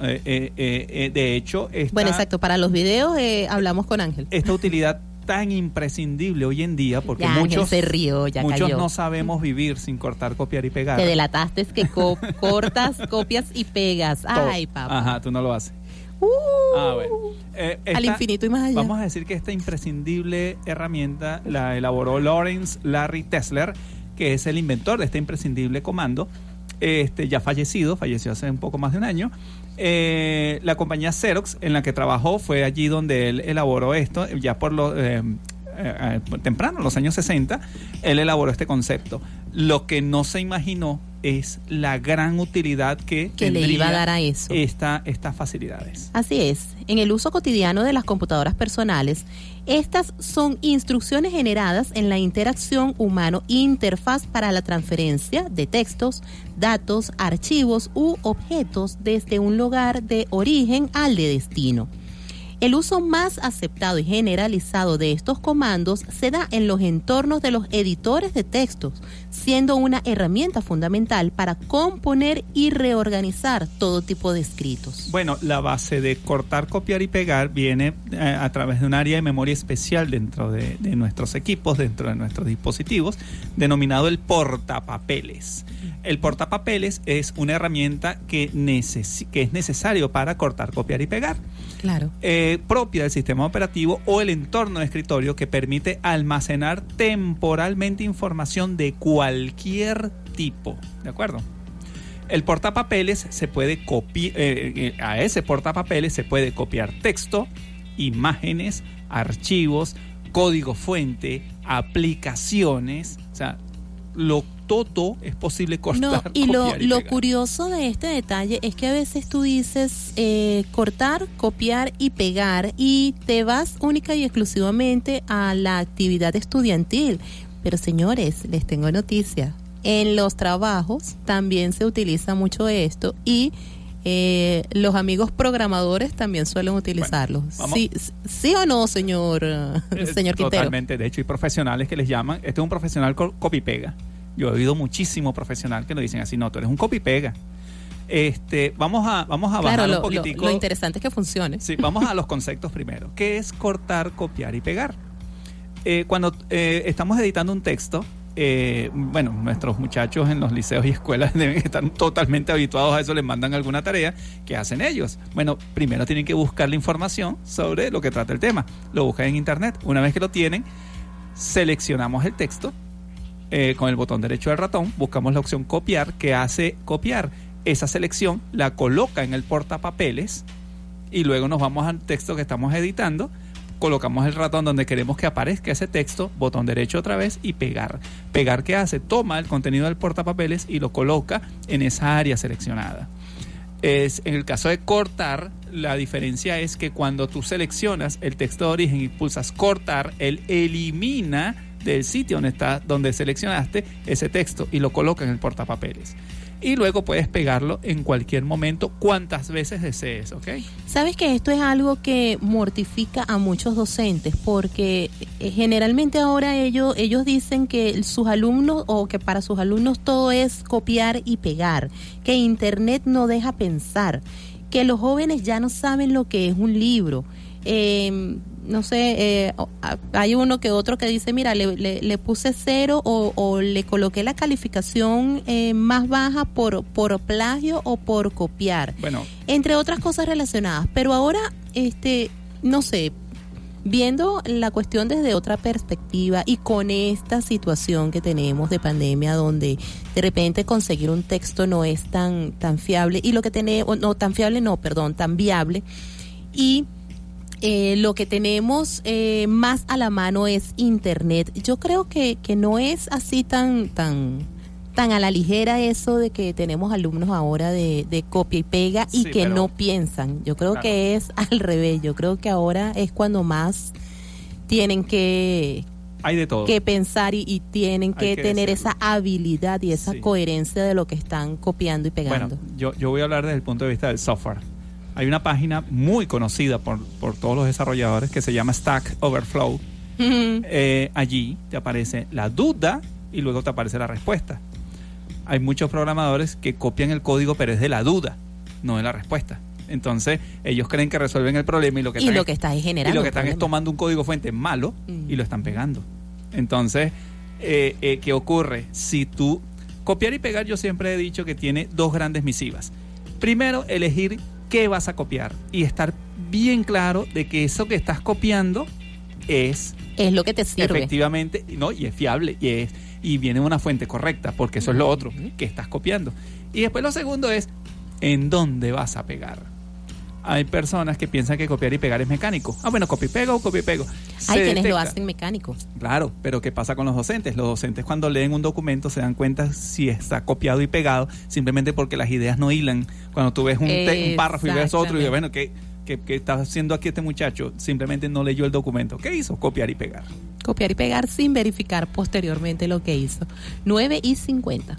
Eh, eh, eh, de hecho, esta, Bueno, exacto, para los videos eh, hablamos con Ángel. esta utilidad tan imprescindible hoy en día porque Ya, muchos, se rió, ya muchos cayó. no sabemos vivir sin cortar, copiar y pegar. Te delataste es que co- cortas, copias y pegas. Ay, papá. Ajá, tú no lo haces. Uh, Ah, bueno. Eh, Al esta- infinito y más allá. Vamos a decir que esta imprescindible herramienta la elaboró Lawrence Larry Tesler, que es el inventor de este imprescindible comando. Este, ya fallecido, falleció hace un poco más de un año. Eh, la compañía Xerox en la que trabajó fue allí donde él elaboró esto, ya por lo eh, eh, eh, temprano, los años 60, él elaboró este concepto. Lo que no se imaginó es la gran utilidad que, Que le iba a dar a eso. Esta, estas facilidades. Así es. En el uso cotidiano de las computadoras personales, estas son instrucciones generadas en la interacción humano-interfaz para la transferencia de textos, datos, archivos u objetos desde un lugar de origen al de destino. El uso más aceptado y generalizado de estos comandos se da en los entornos de los editores de textos, siendo una herramienta fundamental para componer y reorganizar todo tipo de escritos. Bueno, la base de cortar, copiar y pegar viene eh, a través de un área de memoria especial dentro de, de nuestros equipos, dentro de nuestros dispositivos, denominado el portapapeles. El portapapeles es una herramienta que, necesi- que es necesario para cortar, copiar y pegar. Claro. eh, propia del sistema operativo o el entorno de escritorio que permite almacenar temporalmente información de cualquier tipo. ¿De acuerdo? El portapapeles se puede copiar, a ese portapapeles se puede copiar texto, imágenes, archivos, código fuente, aplicaciones, o sea, lo todo es posible cortar. No, y lo, y lo curioso de este detalle es que a veces tú dices eh, cortar, copiar y pegar y te vas única y exclusivamente a la actividad estudiantil. Pero señores, les tengo noticia. En los trabajos también se utiliza mucho esto y eh, los amigos programadores también suelen utilizarlo. vamos. sí, sí o no, señor, eh, señor Quintero? Totalmente, de hecho, hay profesionales que les llaman, este es un profesional co- copy-pega. Yo he oído muchísimo profesional que lo dicen así, no, tú eres un copy-pega. Este, vamos a, vamos a bajar Claro, un lo, lo- poquitico. lo interesante es que funcione. Sí, vamos a los conceptos primero. ¿Qué es cortar, copiar y pegar? Eh, cuando eh, estamos editando un texto, eh, bueno, nuestros muchachos en los liceos y escuelas deben estar totalmente habituados a eso, les mandan alguna tarea, ¿qué hacen ellos? Bueno, primero tienen que buscar la información sobre lo que trata el tema. Lo buscan en internet. Una vez que lo tienen, seleccionamos el texto eh, con el botón derecho del ratón, buscamos la opción copiar, que hace copiar. Esa selección la coloca en el portapapeles y luego nos vamos al texto que estamos editando, colocamos el ratón donde queremos que aparezca ese texto, botón derecho otra vez y pegar. Pegar qué hace? Toma el contenido del portapapeles y lo coloca en esa área seleccionada. Es, en el caso de cortar, la diferencia es que cuando tú seleccionas el texto de origen y pulsas cortar, él elimina del sitio donde está, donde seleccionaste ese texto y lo coloca en el portapapeles. Y luego puedes pegarlo en cualquier momento, cuantas veces desees, ¿ok? Sabes que esto es algo que mortifica a muchos docentes porque eh, generalmente ahora ellos ellos dicen que sus alumnos o que para sus alumnos todo es copiar y pegar, que internet no deja pensar, que los jóvenes ya no saben lo que es un libro. Eh, no sé, eh, hay uno que otro que dice, mira, le, le- le puse cero o, o le coloqué la calificación eh, más baja por, por plagio o por copiar Bueno, entre otras cosas relacionadas. Pero ahora, este, no sé, viendo la cuestión desde otra perspectiva y con esta situación que tenemos de pandemia, donde de repente conseguir un texto no es tan tan fiable y lo que tenemos, no tan fiable, no, perdón, tan viable y eh, lo que tenemos eh, más a la mano es internet. Yo creo que, que no es así tan tan tan a la ligera eso de que tenemos alumnos ahora de, de copia y pega y Sí, que pero- no piensan. Yo creo Claro. que es al revés. Yo creo que ahora es cuando más tienen que, hay de todo. que pensar y, y tienen que, que tener decirlo. esa habilidad y esa Sí. coherencia de lo que están copiando y pegando. Bueno, yo, yo voy a hablar desde el punto de vista del software. Hay una página muy conocida por, por todos los desarrolladores que se llama Stack Overflow. Eh, allí te aparece la duda y luego te aparece la respuesta. Hay muchos programadores que copian el código, pero es de la duda, no de la respuesta. Entonces, ellos creen que resuelven el problema y lo que Y están lo que está es y generando lo que están es tomando un código fuente malo y lo están pegando. Entonces, eh, eh, ¿qué ocurre? Si tú copiar y pegar, yo siempre he dicho que tiene dos grandes misivas. Primero, elegir qué vas a copiar. Y estar bien claro de que eso que estás copiando es Es lo que te sirve. efectivamente no y es fiable y es y viene de una fuente correcta porque eso es lo otro que estás copiando. Y después lo segundo es en dónde vas a pegar hay personas que piensan que copiar y pegar es mecánico ah bueno copio y pego copio y pego Hay quienes lo hacen mecánico. Claro, pero ¿qué pasa con los docentes? Los docentes cuando leen un documento se dan cuenta si está copiado y pegado simplemente porque las ideas no hilan. Cuando tú ves un, te- un párrafo y ves otro y dices, bueno, ¿qué, qué, qué está haciendo aquí este muchacho? Simplemente no leyó el documento. ¿Qué hizo? Copiar y pegar. Copiar y pegar sin verificar posteriormente lo que hizo. 9 y 50.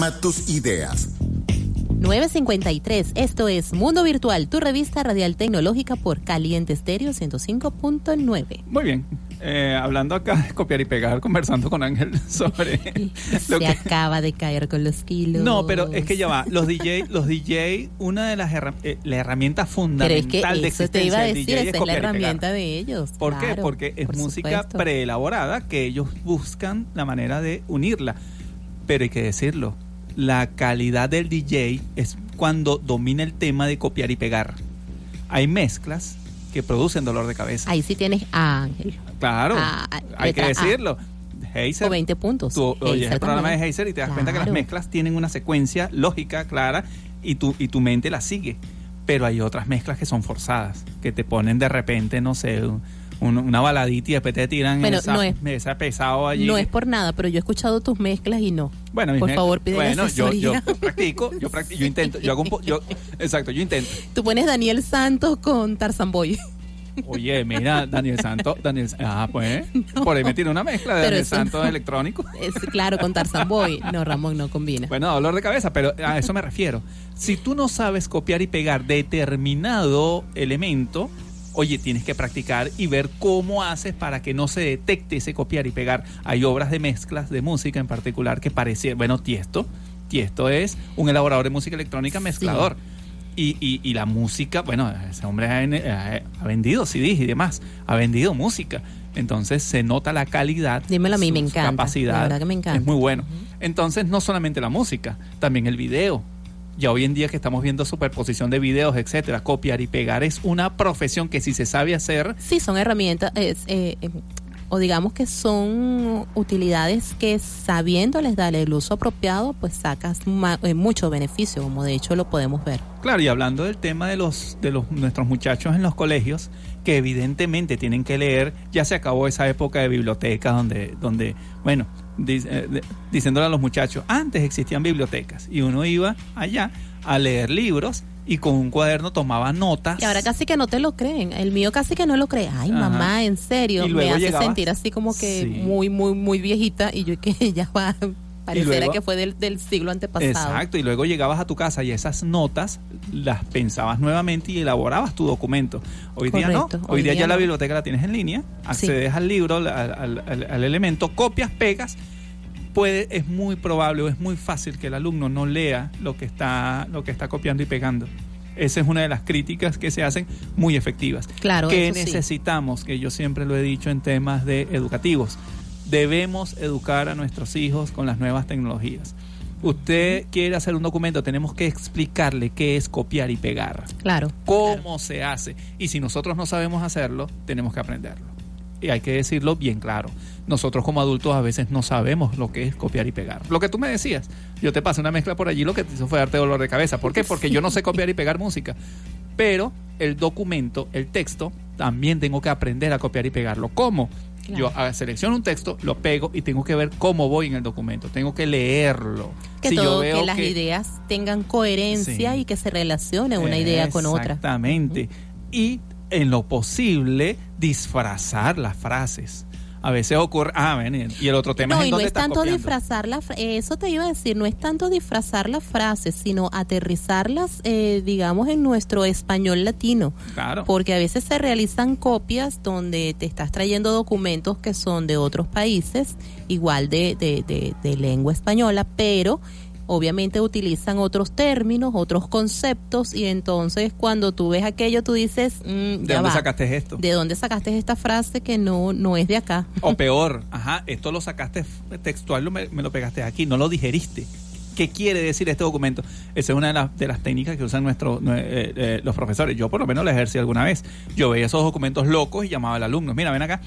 Programa tus ideas. 953. Esto es Mundo Virtual, tu revista radial tecnológica por Caliente Estéreo 105.9. Muy bien. Eh, hablando acá de copiar y pegar, conversando con Ángel sobre lo Se que... acaba de caer con los kilos. No, pero es que ya va. Los DJ, los DJ, una de las herra- eh, la herramienta Pero fundamental es que de eso te existencia iba a del decir, DJ esa es la herramienta de ellos. ¿Por qué? Porque es por música preelaborada que ellos buscan la manera de unirla. Pero hay que decirlo, la calidad del DJ es cuando domina el tema de copiar y pegar. Hay mezclas que producen dolor de cabeza. Ahí sí tienes a Ángel. Claro, hay que decirlo. Heiser, O 20 puntos. tú oyes el programa de Heiser y te das cuenta que las mezclas tienen una secuencia lógica, clara, y tu, y tu mente la sigue. Pero hay otras mezclas que son forzadas, que te ponen de repente, no sé, un- un- una baladita y después te tiran Bueno, esa, no es- esa pesado allí. No es por nada, pero yo he escuchado tus mezclas y no. Bueno, por favor, pide bueno, yo, practico, yo practico, yo intento, yo hago un po- yo, exacto, yo intento. Tú pones Daniel Santos con Tarzan Boy. Oye, mira, Daniel Santos, Daniel, ah, pues, por ahí me tiene una mezcla de Daniel Santos no. electrónico. Es, claro, con Tarzan Boy. No, Ramón, no combina. Bueno, dolor de cabeza, pero a eso me refiero. Si tú no sabes copiar y pegar determinado elemento, oye, tienes que practicar y ver cómo haces para que no se detecte ese copiar y pegar. Hay obras de mezclas de música en particular que parecía, bueno, Tiesto, Tiesto es un elaborador de música electrónica mezclador. Y, y- y la música, bueno, ese hombre ha, vendido CDs y demás, ha vendido música. Entonces se nota la calidad, Dímelo a mí, me encanta. capacidad. La verdad que me encanta. Es muy bueno. Entonces, no solamente la música, también el video. Ya hoy en día que estamos viendo superposición de videos, etcétera, copiar y pegar es una profesión que si se sabe hacer, Sí, son herramientas, es, eh, eh, o digamos que son utilidades que sabiéndoles darle el uso apropiado, pues sacas eh, mucho beneficio, como de hecho lo podemos ver. claro, y hablando del tema de los de los nuestros muchachos en los colegios, que evidentemente tienen que leer, ya se acabó esa época de biblioteca donde donde bueno, diciéndole a los muchachos, antes existían bibliotecas y uno iba allá a leer libros y con un cuaderno tomaba notas. Y ahora casi que no te lo creen. El mío casi que no lo cree. Ay, Ajá. mamá, en serio. Y Me hace llegabas- sentir así como que Sí. muy, muy, muy viejita. Y yo que ya va. Pareciera luego- que fue del, del siglo antepasado. Exacto, y luego llegabas a tu casa y esas notas las pensabas nuevamente y elaborabas tu documento. Hoy día no, hoy, hoy día, día ya la biblioteca la tienes en línea, accedes al libro, al, al- al- al elemento, copias, pegas. Puede, es muy probable o es muy fácil que el alumno no lea lo que está, lo que está copiando y pegando. Esa es una de las críticas que se hacen muy efectivas. Claro, que sí. necesitamos, que yo siempre lo he dicho en temas de educativos, debemos educar a nuestros hijos con las nuevas tecnologías. Usted quiere hacer un documento, tenemos que explicarle qué es copiar y pegar, Claro. cómo se hace. Y si nosotros no sabemos hacerlo, tenemos que aprenderlo. Y hay que decirlo bien claro. Nosotros como adultos a veces no sabemos lo que es copiar y pegar. Lo que tú me decías, yo te pasé una mezcla por allí, lo que te hizo fue darte dolor de cabeza. ¿Por qué? Porque yo no sé copiar y pegar música. Pero el documento, el texto, también tengo que aprender a copiar y pegarlo. ¿Cómo? Claro. Yo selecciono un texto, lo pego y tengo que ver cómo voy en el documento. Tengo que leerlo. Que Si yo todo, veo que las ideas tengan coherencia Sí. y que se relacione una idea con otra. Exactamente. Y en lo posible, disfrazar las frases. A veces ocurre. Ah, ven, y el otro tema No, es en y no es estás tanto copiando. disfrazar la eh, eso te iba a decir, no es tanto disfrazar las frases, sino aterrizarlas, eh, digamos, en nuestro español latino. Claro. Porque a veces se realizan copias donde te estás trayendo documentos que son de otros países, igual de, de, de- de lengua española, pero obviamente utilizan otros términos, otros conceptos, y entonces cuando tú ves aquello, tú dices, mm, ¿De ya dónde va. sacaste esto? ¿De dónde sacaste esta frase que no, no es de acá? O peor, ajá, esto lo sacaste textual, lo- me, me lo pegaste aquí, no lo digeriste. ¿Qué quiere decir este documento? Esa es una de, las- de las técnicas que usan nuestros nue- eh, eh, los profesores. Yo por lo menos la ejercí alguna vez. Yo veía esos documentos locos y llamaba al alumno, mira, ven acá,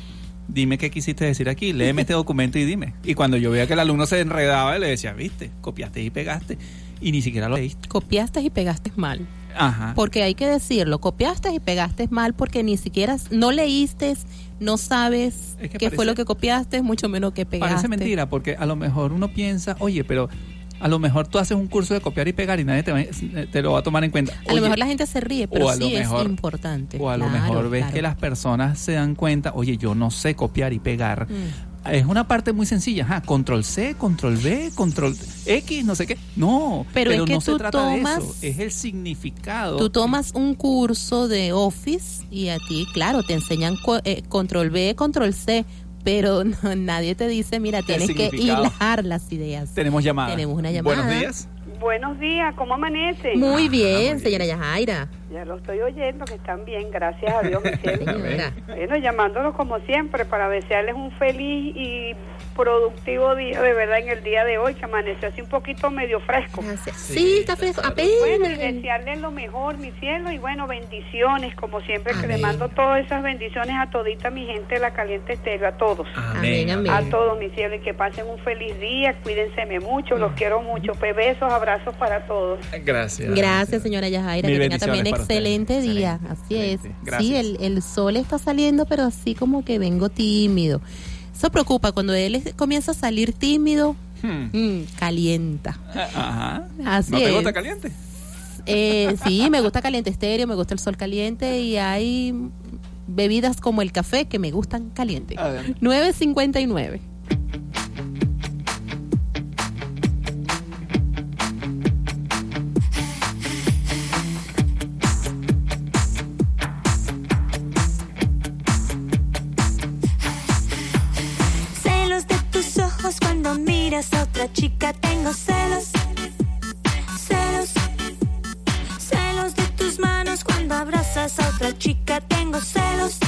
dime qué quisiste decir aquí, léeme este documento y dime. Y cuando yo veía que el alumno se enredaba, le decía, viste, copiaste y pegaste. Y ni siquiera lo leíste. Copiaste y pegaste mal. Ajá. Porque hay que decirlo, copiaste y pegaste mal porque ni siquiera no leíste, no sabes Es que qué fue lo que copiaste, mucho menos que pegaste. Parece mentira, porque a lo mejor uno piensa, oye, pero a lo mejor tú haces un curso de copiar y pegar y nadie te, va- te lo va a tomar en cuenta. A lo mejor la gente se ríe, pero sí mejor- es importante. O a lo mejor ves claro. que las personas se dan cuenta, oye, yo no sé copiar y pegar. Mm. Es una parte muy sencilla, ajá, control C, control V, control X, no sé qué. No, Pero es que no se tú trata de tomas- eso, es el significado. Tú tomas un curso de Office y a ti, claro, te enseñan co- eh, control B, control C, pero no- nadie te dice, mira, tienes que hilar las ideas. Tenemos llamada. Tenemos una llamada. Buenos días. Buenos días, ¿cómo amanece? Muy bien, señora Yajaira. Ya lo estoy oyendo, que están bien, gracias a Dios, mi cielo. Señora. Bueno, llamándolos como siempre para desearles un feliz y productivo día, de verdad, en el día de hoy, que amaneció así un poquito medio fresco. Sí, está fresco. Apenas. Bueno, y desearles lo mejor, mi cielo, y bueno, bendiciones, como siempre, que le mando todas esas bendiciones a todita mi gente de la Caliente Estéreo, a todos. Amén, amén. A todos, mi cielo, y que pasen un feliz día, cuídense mucho, los quiero mucho. Pues besos, abrazos para todos. Gracias. Gracias, señora Yajaira. Mil que tenga también excelente día. Así es. Gracias. Sí, el, el sol está saliendo, pero así como que vengo tímido. Eso preocupa. Cuando él comienza a salir tímido, Hmm. mm, calienta. Ajá. Así ¿No te es. gusta caliente? Eh, sí, me gusta caliente estéreo, me gusta el sol caliente y hay bebidas como el café que me gustan caliente. 9.59. otra chica, tengo celos. Celos. Celos de tus manos cuando abrazas a otra chica, tengo celos. Celos.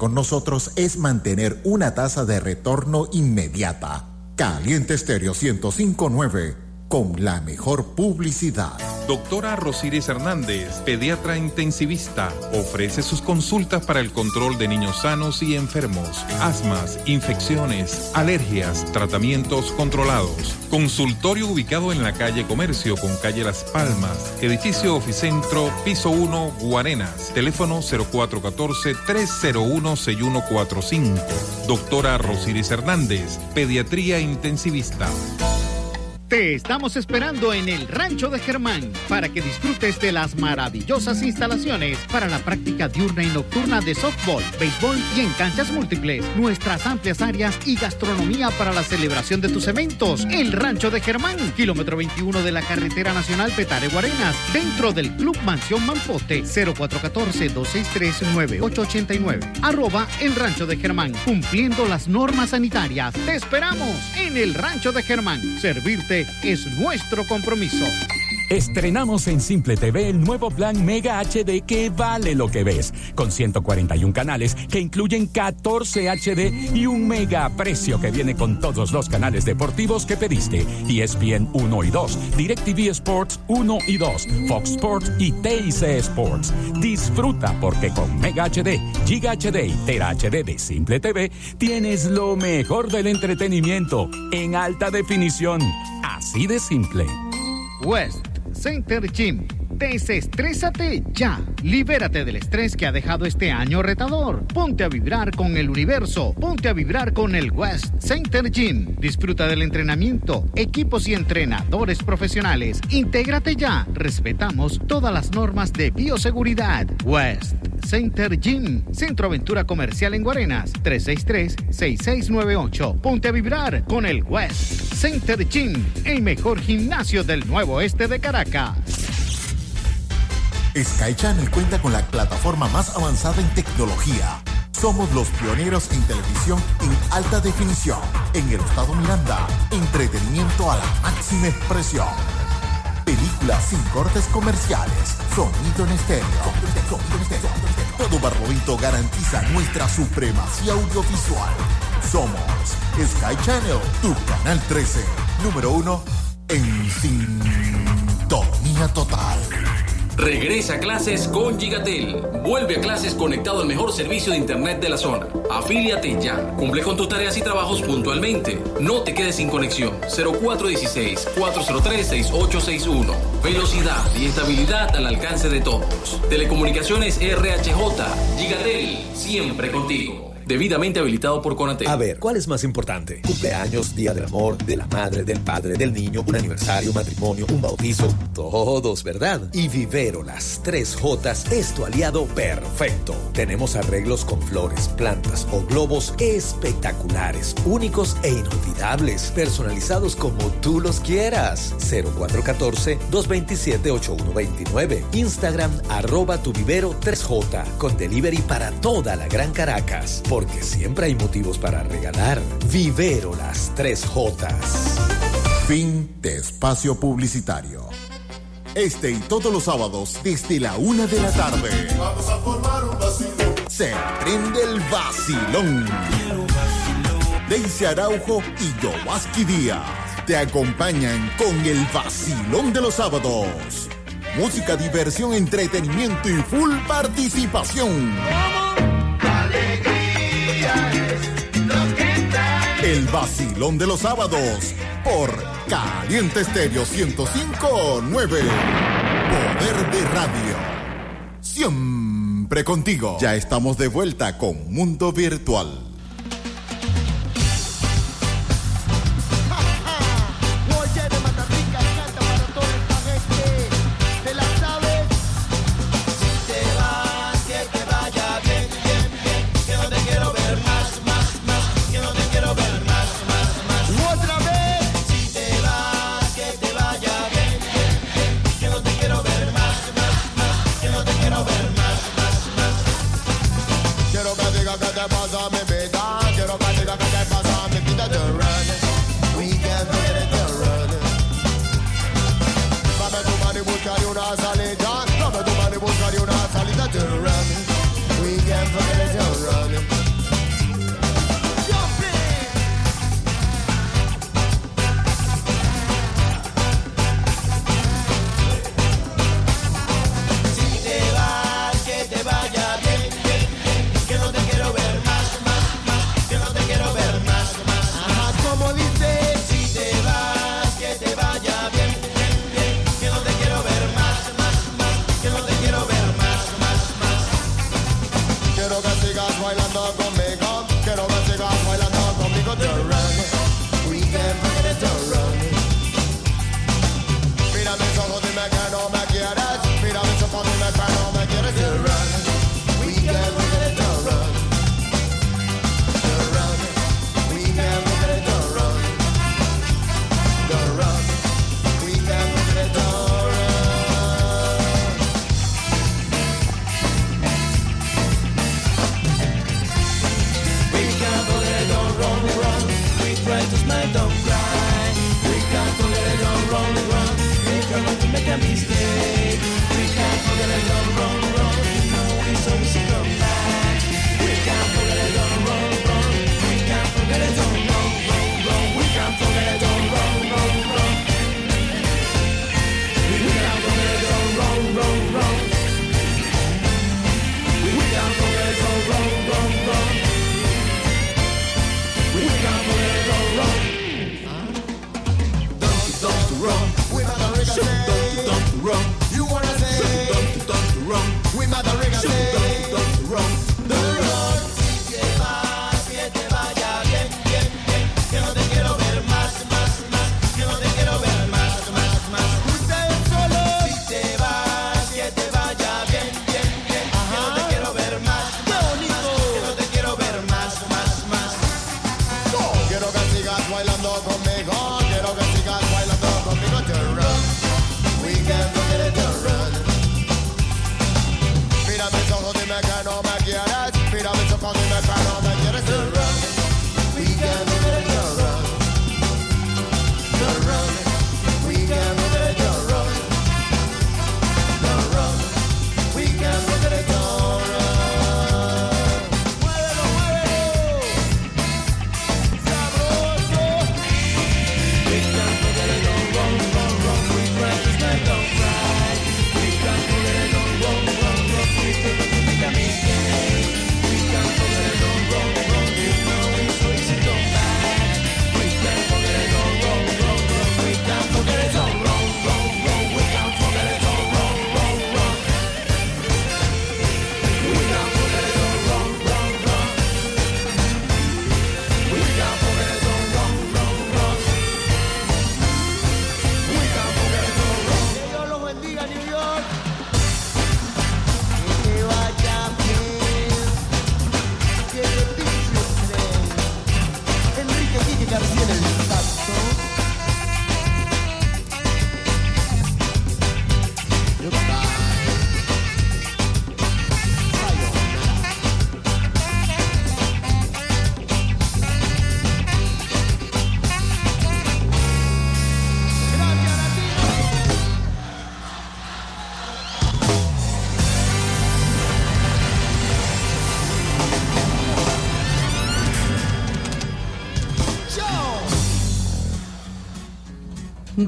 Con nosotros es mantener una tasa de retorno inmediata. Caliente Estéreo 1059 con la mejor publicidad. Doctora Rosiris Hernández, pediatra intensivista, ofrece sus consultas para el control de niños sanos y enfermos, asmas, infecciones, alergias, tratamientos controlados. Consultorio ubicado en la calle Comercio con calle Las Palmas, edificio Oficentro, piso 1, Guarenas, teléfono 0414-301-6145. Doctora Rosiris Hernández, pediatría intensivista. Estamos esperando en el Rancho de Germán para que disfrutes de las maravillosas instalaciones para la práctica diurna y nocturna de softball, béisbol y en canchas múltiples. Nuestras amplias áreas y gastronomía para la celebración de tus eventos. El Rancho de Germán, kilómetro 21 de la carretera nacional Petare Guarenas, dentro del Club Mansión Mampote, 0414-263-9889. Arroba el Rancho de Germán, cumpliendo las normas sanitarias. Te esperamos en el Rancho de Germán. Servirte es nuestro compromiso. Estrenamos en Simple TV el nuevo plan Mega HD que vale lo que ves, con 141 canales que incluyen 14 HD y un mega precio que viene con todos los canales deportivos que pediste, ESPN 1 y 2, DirecTV Sports 1 y 2, Fox Sports y TIC Sports. Disfruta porque con Mega HD, Giga HD y Tera HD de Simple TV tienes lo mejor del entretenimiento en alta definición. Así de simple. West Center Gym. Desestrésate ya. Libérate del estrés que ha dejado este año retador. Ponte a vibrar con el universo. Ponte a vibrar con el West Center Gym. Disfruta del entrenamiento, equipos y entrenadores profesionales. Intégrate ya. Respetamos todas las normas de bioseguridad. West Center Gym. Centro Aventura Comercial en Guarenas. 363-6698. Ponte a vibrar con el West Center Gym. El mejor gimnasio del nuevo oeste de Caracas. Sky Channel cuenta con la plataforma más avanzada en tecnología. Somos los pioneros en televisión en alta definición. En el estado Miranda, entretenimiento a la máxima expresión. Películas sin cortes comerciales. Sonido en estéreo. Todo Barlovento garantiza nuestra supremacía audiovisual. Somos Sky Channel, tu canal 13, número uno en sintonía total. Regresa a clases con Gigatel. Vuelve a clases conectado al mejor servicio de internet de la zona. Afíliate ya. Cumple con tus tareas y trabajos puntualmente. No te quedes sin conexión. 0416-403-6861. Velocidad y estabilidad al alcance de todos. Telecomunicaciones RHJ. Gigatel. Siempre contigo. Debidamente habilitado por Conatel. A ver, ¿cuál es más importante? Cumpleaños, día del amor, de la madre, del padre, del niño, un aniversario, matrimonio, un bautizo. Todos, ¿verdad? Y Vivero, las tres Jotas, es tu aliado perfecto. Tenemos arreglos con flores, plantas o globos espectaculares, únicos e inolvidables, personalizados como tú los quieras. 0414-227-8129. Instagram, arroba tu vivero 3J, con delivery para toda la Gran Caracas. Porque siempre hay motivos para regalar. Vivero las tres Jotas. Fin de espacio publicitario. Este y todos los sábados desde la una de la tarde. Vamos a formar un vacilón. Se prende el vacilón. Daisy Araujo y Yowaski Díaz te acompañan con el vacilón de los sábados. Música, diversión, entretenimiento y full participación. El vacilón de los sábados por Caliente Estéreo 1059. Poder de radio. Siempre contigo. Ya estamos de vuelta con Mundo Virtual.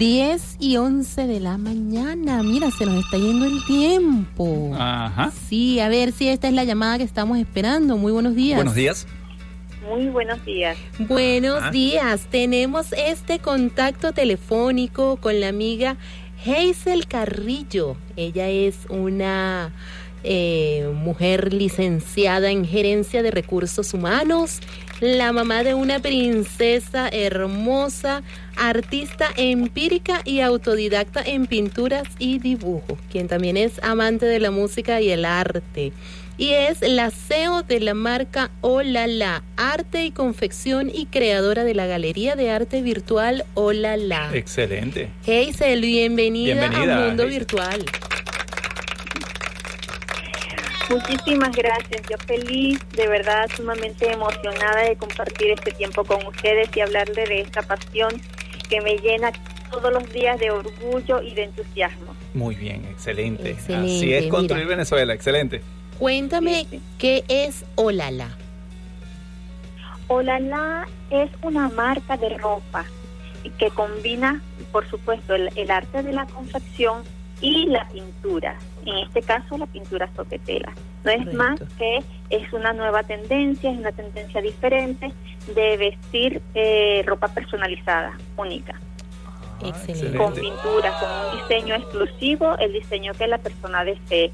10 y 11 de la mañana. Mira, se nos está yendo el tiempo. Ajá. Sí, a ver si esta es la llamada que estamos esperando. Muy buenos días. Buenos días. Muy buenos días. Buenos Ajá. días. Tenemos este contacto telefónico con la amiga Hazel Carrillo. Ella es una eh, mujer licenciada en gerencia de recursos humanos, la mamá de una princesa hermosa, artista empírica y autodidacta en pinturas y dibujo, quien también es amante de la música y el arte. Y es la CEO de la marca Olala, arte y confección y creadora de la galería de arte virtual Olala. Excelente. Hazel, bienvenida, Bienvenida, a Mundo Hazel. Virtual. Muchísimas gracias. Yo feliz, de verdad, sumamente emocionada de compartir este tiempo con ustedes y hablarle de esta pasión que me llena todos los días de orgullo y de entusiasmo. Muy bien, excelente. Excelente, Así es construir mira. Venezuela, excelente. Cuéntame qué es Olala. Olala es una marca de ropa que combina, por supuesto, el, el arte de la confección y la pintura. En este caso, la pintura sobre tela. No es Correcto. más que es una nueva tendencia, es una tendencia diferente de vestir eh, ropa personalizada, única. Excelente. Con pintura, con un diseño exclusivo, el diseño que la persona desee.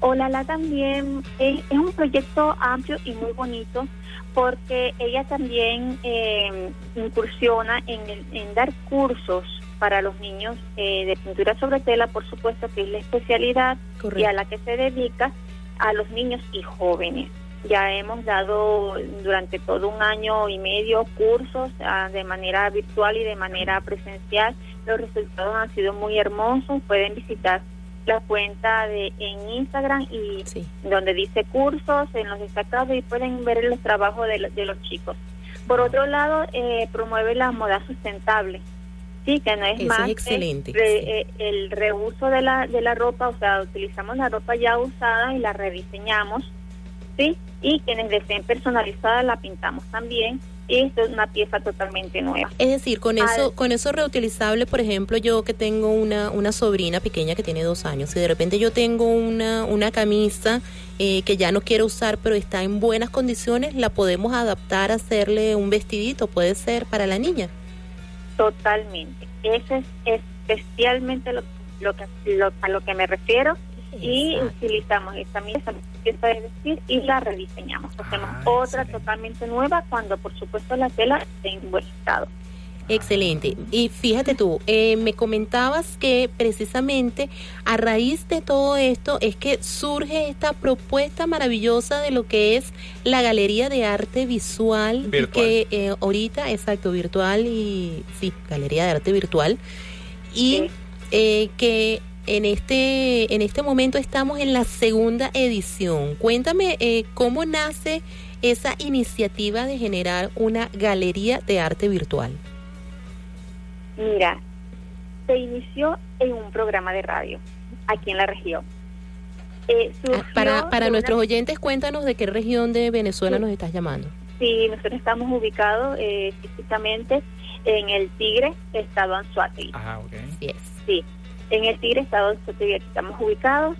Olala también es, es un proyecto amplio y muy bonito porque ella también eh, incursiona en, el- en dar cursos para los niños eh, de pintura sobre tela, por supuesto que es la especialidad y a la que se dedica a los niños y jóvenes. Ya hemos dado durante todo un año y medio cursos ah, de manera virtual y de manera presencial. Los resultados han sido muy hermosos. Pueden visitar la cuenta de en Instagram y donde dice cursos en los destacados y pueden ver los trabajos de, de los chicos. Por otro lado, eh, promueve la moda sustentable. Sí, que no es es más que excelente, re- eh, el reuso de la, de la ropa, o sea, utilizamos la ropa ya usada y la rediseñamos, ¿sí? Y quienes deseen personalizada la pintamos también. Y esto es una pieza totalmente nueva. Es decir, con Al- eso, con eso reutilizable, por ejemplo, yo que tengo una, una sobrina pequeña que tiene dos años, y de repente yo tengo una, una camisa eh, que ya no quiero usar, pero está en buenas condiciones, la podemos adaptar a hacerle un vestidito, puede ser para la niña. Totalmente. Ese es especialmente lo, lo que, lo- a lo que me refiero. Y utilizamos esta misma pieza de vestir y la rediseñamos. Hacemos otra totalmente nueva cuando, por supuesto, la tela esté en buen estado. Excelente. Y fíjate tú, eh, me comentabas que precisamente a raíz de todo esto es que surge esta propuesta maravillosa de lo que es la Galería de Arte Visual. Virtual. que eh, ahorita, exacto, virtual y sí, Galería de Arte Virtual. Y eh, que en este, en este momento estamos en la segunda edición. Cuéntame eh, cómo nace esa iniciativa de generar una galería de arte virtual. Mira, se inició en un programa de radio aquí en la región. Eh, Ah, Para, para una- nuestros oyentes, cuéntanos de qué región de Venezuela nos estás llamando. Sí, nosotros estamos ubicados eh, físicamente en el Tigre, estado Anzuategui. Ah, ok. Sí, en el Tigre, estado Anzuategui, aquí estamos ubicados.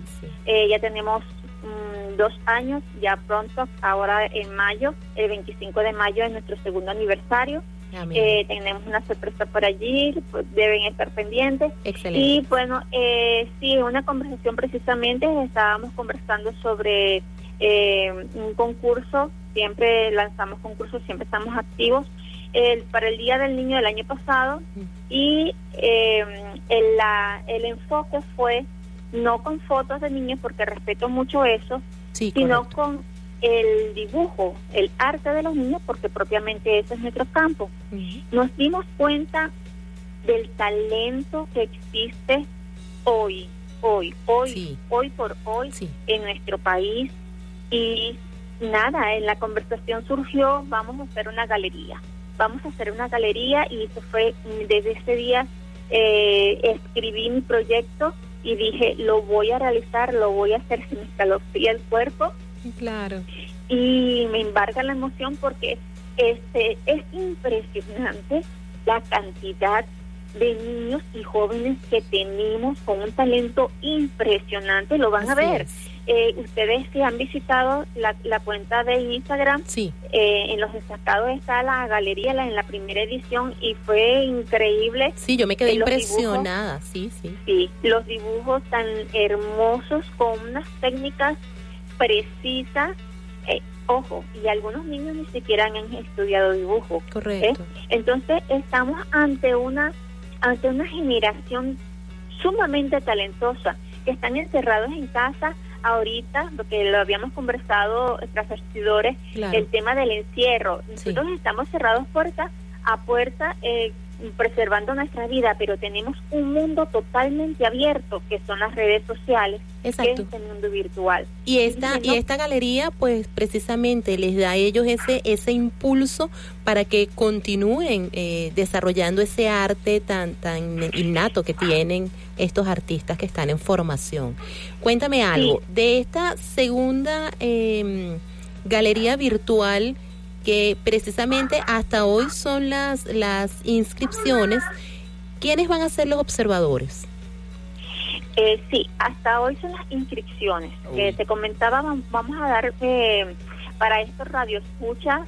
Eh, ya tenemos mm, dos años, ya pronto, ahora en mayo, el 25 de mayo es nuestro segundo aniversario. Amén. Eh, tenemos una sorpresa por allí, pues, deben estar pendientes. Excelente. Y bueno, eh, sí, una conversación precisamente estábamos conversando sobre eh, un concurso, siempre lanzamos concursos, siempre estamos activos. El, para el Día del Niño del año pasado y eh, el, la- el enfoque fue no con fotos de niños porque respeto mucho eso, sino con el dibujo, el arte de los niños porque propiamente ese es nuestro campo. Nos dimos cuenta del talento que existe hoy, hoy, hoy, hoy por hoy en nuestro país. Y nada, en la conversación surgió, vamos a hacer una galería, vamos a hacer una galería y eso fue desde ese día eh, escribí mi proyecto y dije, lo voy a realizar, lo voy a hacer, se me escalofría el cuerpo Claro. y me embarga la emoción porque este es impresionante la cantidad de niños y jóvenes que tenemos con un talento impresionante, lo van a ver. Eh, ustedes que han visitado la, la cuenta de Instagram, Sí. eh, en los destacados está la galería la, en la primera edición y fue increíble. Sí, yo me quedé Eh, dibujos- impresionada, sí, sí. Sí, los dibujos tan hermosos con unas técnicas precisas. Eh, ojo, y algunos niños ni siquiera han estudiado dibujo. Correcto. ¿eh? Entonces estamos ante una ante una generación sumamente talentosa que están encerrados en casa ahorita, lo que lo habíamos conversado tras bastidores, Claro. el tema del encierro. Nosotros estamos cerrados puerta a puerta eh, preservando nuestra vida, pero tenemos un mundo totalmente abierto que son las redes sociales, Exacto. que es el mundo virtual. Y esta, y no- esta galería, pues precisamente les da a ellos ese, ese impulso para que continúen eh, desarrollando ese arte tan, tan innato que tienen estos artistas que están en formación. Cuéntame algo, de esta segunda eh, galería virtual que precisamente hasta hoy son las, las inscripciones, ¿quiénes van a ser los observadores? Eh, sí, hasta hoy son las inscripciones. Que te comentaba, vam- vamos a dar eh, para estos radioescuchas,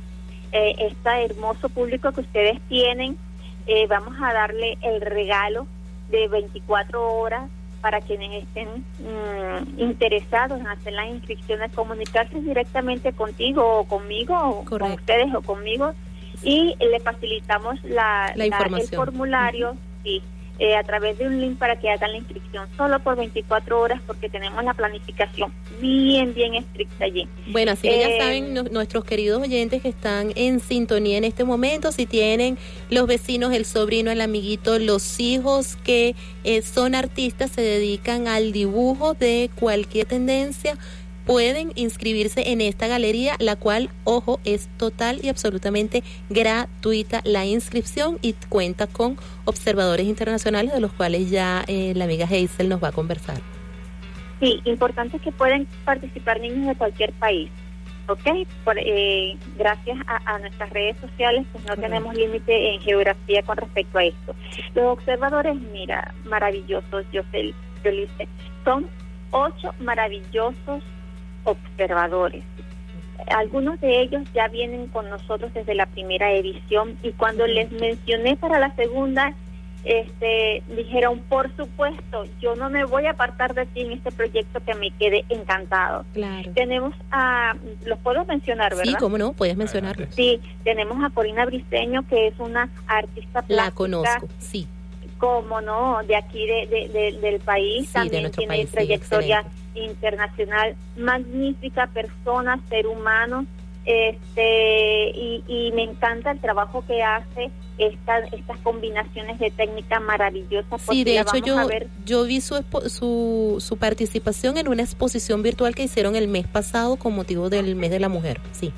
eh, este hermoso público que ustedes tienen, eh, vamos a darle el regalo de 24 horas para quienes estén mm, interesados en hacer las inscripciones, comunicarse directamente contigo o conmigo, o con ustedes o conmigo, y le facilitamos la, La el información. formulario, sí, eh, a través de un link para que hagan la inscripción solo por 24 horas porque tenemos la planificación bien, bien estricta allí. Bueno, así que Eh, ya saben nu- nuestros queridos oyentes que están en sintonía en este momento, si tienen los vecinos, el sobrino, el amiguito, los hijos que eh, son artistas, se dedican al dibujo de cualquier tendencia, pueden inscribirse en esta galería, la cual, ojo, es total y absolutamente gratuita la inscripción y cuenta con observadores internacionales de los cuales ya eh, la amiga Hazel nos va a conversar. Sí, importante que pueden participar niños de cualquier país, ¿ok? Por, eh, gracias a, a nuestras redes sociales, pues no tenemos límite en geografía con respecto a esto. Los observadores, mira, maravillosos, yo sé, yo son ocho maravillosos observadores. Algunos de ellos ya vienen con nosotros desde la primera edición y cuando les mencioné para la segunda, este, dijeron, por supuesto, yo no me voy a apartar de ti en este proyecto que me quede encantado. Claro. Tenemos a, los puedo mencionar, ¿verdad? Sí, cómo no, puedes mencionarlo. Sí, tenemos a Corina Briseño, que es una artista plástica. La conozco, sí. Como no, de aquí de, de- de- del país, Sí, también tiene país, sí, trayectoria internacional, magnífica persona, ser humano, este y, y me encanta el trabajo que hace esta, estas combinaciones de técnica maravillosas. Sí, porque de hecho yo, yo vi su, su, su participación en una exposición virtual que hicieron el mes pasado con motivo del mes de la mujer. Sí.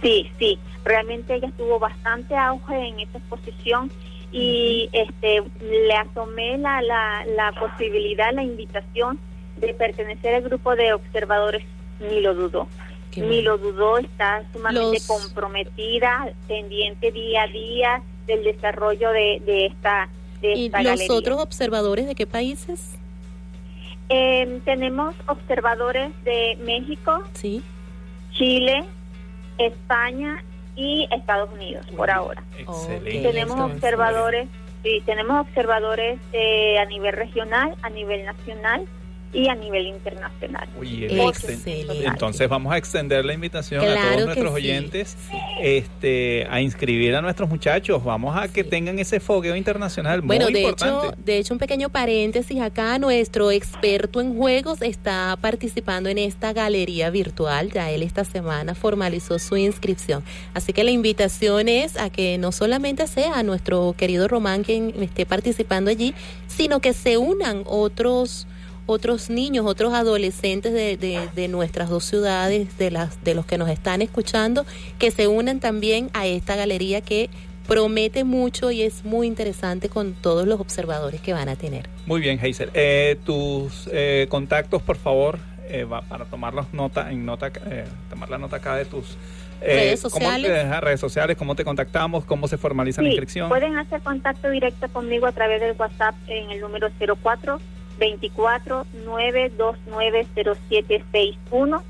Sí, sí, realmente ella tuvo bastante auge en esta exposición y este le asomé la, la, la posibilidad, la invitación de pertenecer al grupo de observadores, ni lo dudó. Ni lo dudó, está sumamente Los- comprometida, pendiente día a día del desarrollo de, de esta, de ¿Y esta los galería. otros observadores de qué países? Eh, tenemos observadores de México, Sí. Chile, España y Estados Unidos por ahora. Excelente. Tenemos observadores, sí, tenemos observadores eh, a nivel regional, a nivel nacional y a nivel internacional. Oye, excelente. Entonces vamos a extender la invitación a todos nuestros sí. oyentes este, a inscribir a nuestros muchachos. Vamos a que tengan ese fogueo internacional Bueno, de importante. hecho, de hecho, un pequeño paréntesis acá, nuestro experto en juegos está participando en esta galería virtual. Ya él esta semana formalizó su inscripción. Así que la invitación es a que no solamente sea nuestro querido Román quien esté participando allí, sino que se unan otros otros niños, otros adolescentes de, de, de nuestras dos ciudades, de las de los que nos están escuchando, que se unan también a esta galería que promete mucho y es muy interesante con todos los observadores que van a tener. Muy bien, Hazel. Eh, tus eh, contactos, por favor, eh, va- para tomar las nota, en nota, eh, tomar la nota acá de tus Redes ¿cómo sociales. te- ajá, redes sociales, cómo te contactamos, cómo se formaliza la inscripción. pueden hacer contacto directo conmigo a través del WhatsApp en el número 04 24 929 0761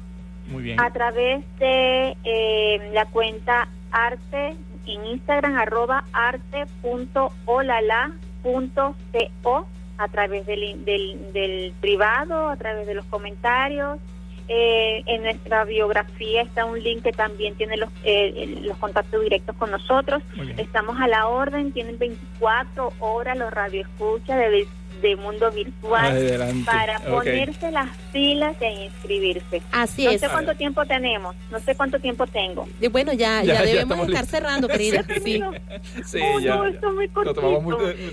Muy bien. a través de eh, la cuenta arte en Instagram arroba arte.olala.co a través del, del, del privado, a través de los comentarios. Eh, en nuestra biografía está un link que también tiene los, eh, los contactos directos con nosotros. Estamos a la orden, tienen 24 horas los radioescuchas de, de mundo virtual Adelante. para ponerse las pilas e inscribirse. Así no es. sé cuánto tiempo tenemos, no sé cuánto tiempo tengo. Y bueno, ya, Ya, debemos estar listos. cerrando, querida. Sí, Sí, Oh, ya, no, esto es muy cortito.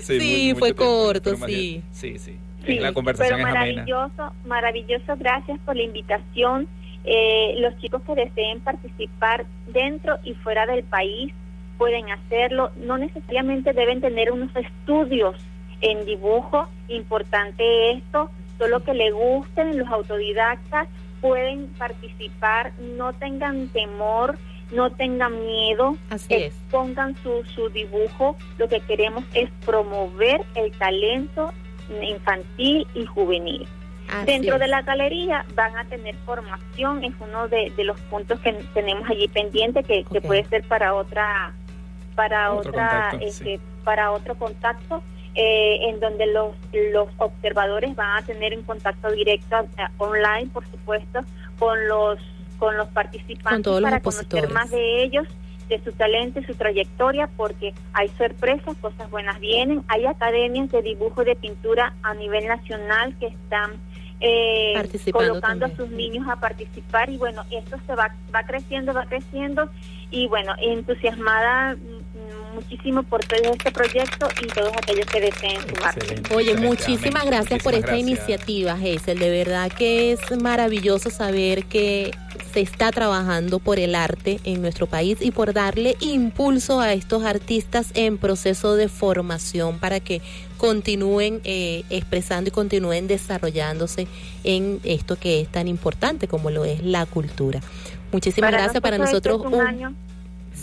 sí, Sí, muy- mucho fue tiempo, corto, pero más sí. Sí, sí. Sí, la conversación pero es amena. maravilloso, maravilloso, gracias por la invitación. Eh, los chicos que deseen participar dentro y fuera del país pueden hacerlo, no necesariamente deben tener unos estudios en dibujo, importante esto, solo que le gusten los autodidactas, pueden participar, no tengan temor, no tengan miedo, Así es. expongan su, su dibujo, lo que queremos es promover el talento infantil y juvenil. Así Dentro es. de la galería van a tener formación, es uno de, de los puntos que tenemos allí pendiente que, que puede ser para otra para Otro otra contacto, este, para otro contacto eh, en donde los los observadores van a tener un contacto directo online, por supuesto, con los con los participantes Con los para conocer más de ellos de su talento y su trayectoria porque hay sorpresas, cosas buenas vienen, hay academias de dibujo y de pintura a nivel nacional que están eh, colocando también. a sus niños a participar y bueno, esto se va, va creciendo, va creciendo y bueno, entusiasmada muchísimo por todo este proyecto y todos aquellos que deseen sumarse. Oye, muchísimas gracias por esta gracias. iniciativa, Hazel. De verdad que es maravilloso saber que se está trabajando por el arte en nuestro país y por darle impulso a estos artistas en proceso de formación para que continúen eh, expresando y continúen desarrollándose en esto que es tan importante como lo es la cultura. Muchísimas gracias para nosotros. este es un un- año,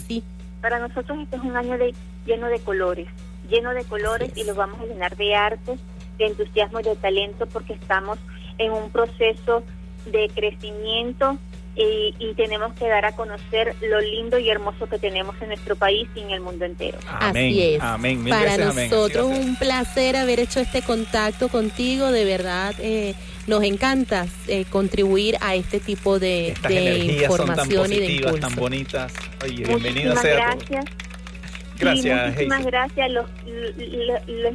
sí, para nosotros este es un año de lleno de colores, lleno de colores y los vamos a llenar de arte, de entusiasmo y de talento porque estamos en un proceso de crecimiento y, y tenemos que dar a conocer lo lindo y hermoso que tenemos en nuestro país y en el mundo entero. Amén, Así es. amén, mil Para veces nosotros un placer haber hecho este contacto contigo. De verdad, eh, nos encanta eh, contribuir a este tipo de, Estas de energías son tan información y de impulso. tan bonitas. Oye, sea gracias. Gracias, Sí, muchísimas Hazel. gracias. Los, los, los-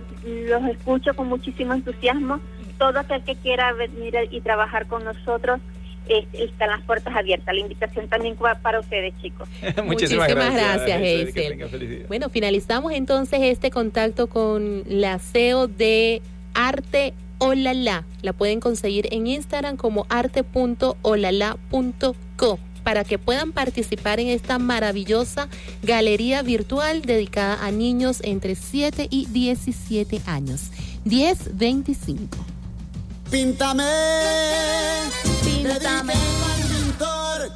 los escucho con muchísimo entusiasmo. Todo aquel que quiera venir y trabajar con nosotros, eh, están las puertas abiertas. La invitación también va para ustedes, chicos. Muchísimas gracias, Hazel. Bueno, finalizamos entonces este contacto con la CEO de Arte Olala. La pueden conseguir en Instagram como arte.olala.co para que puedan participar en esta maravillosa galería virtual dedicada a niños entre 7 y 17 años. 10-25. Píntame, píntame al pintor,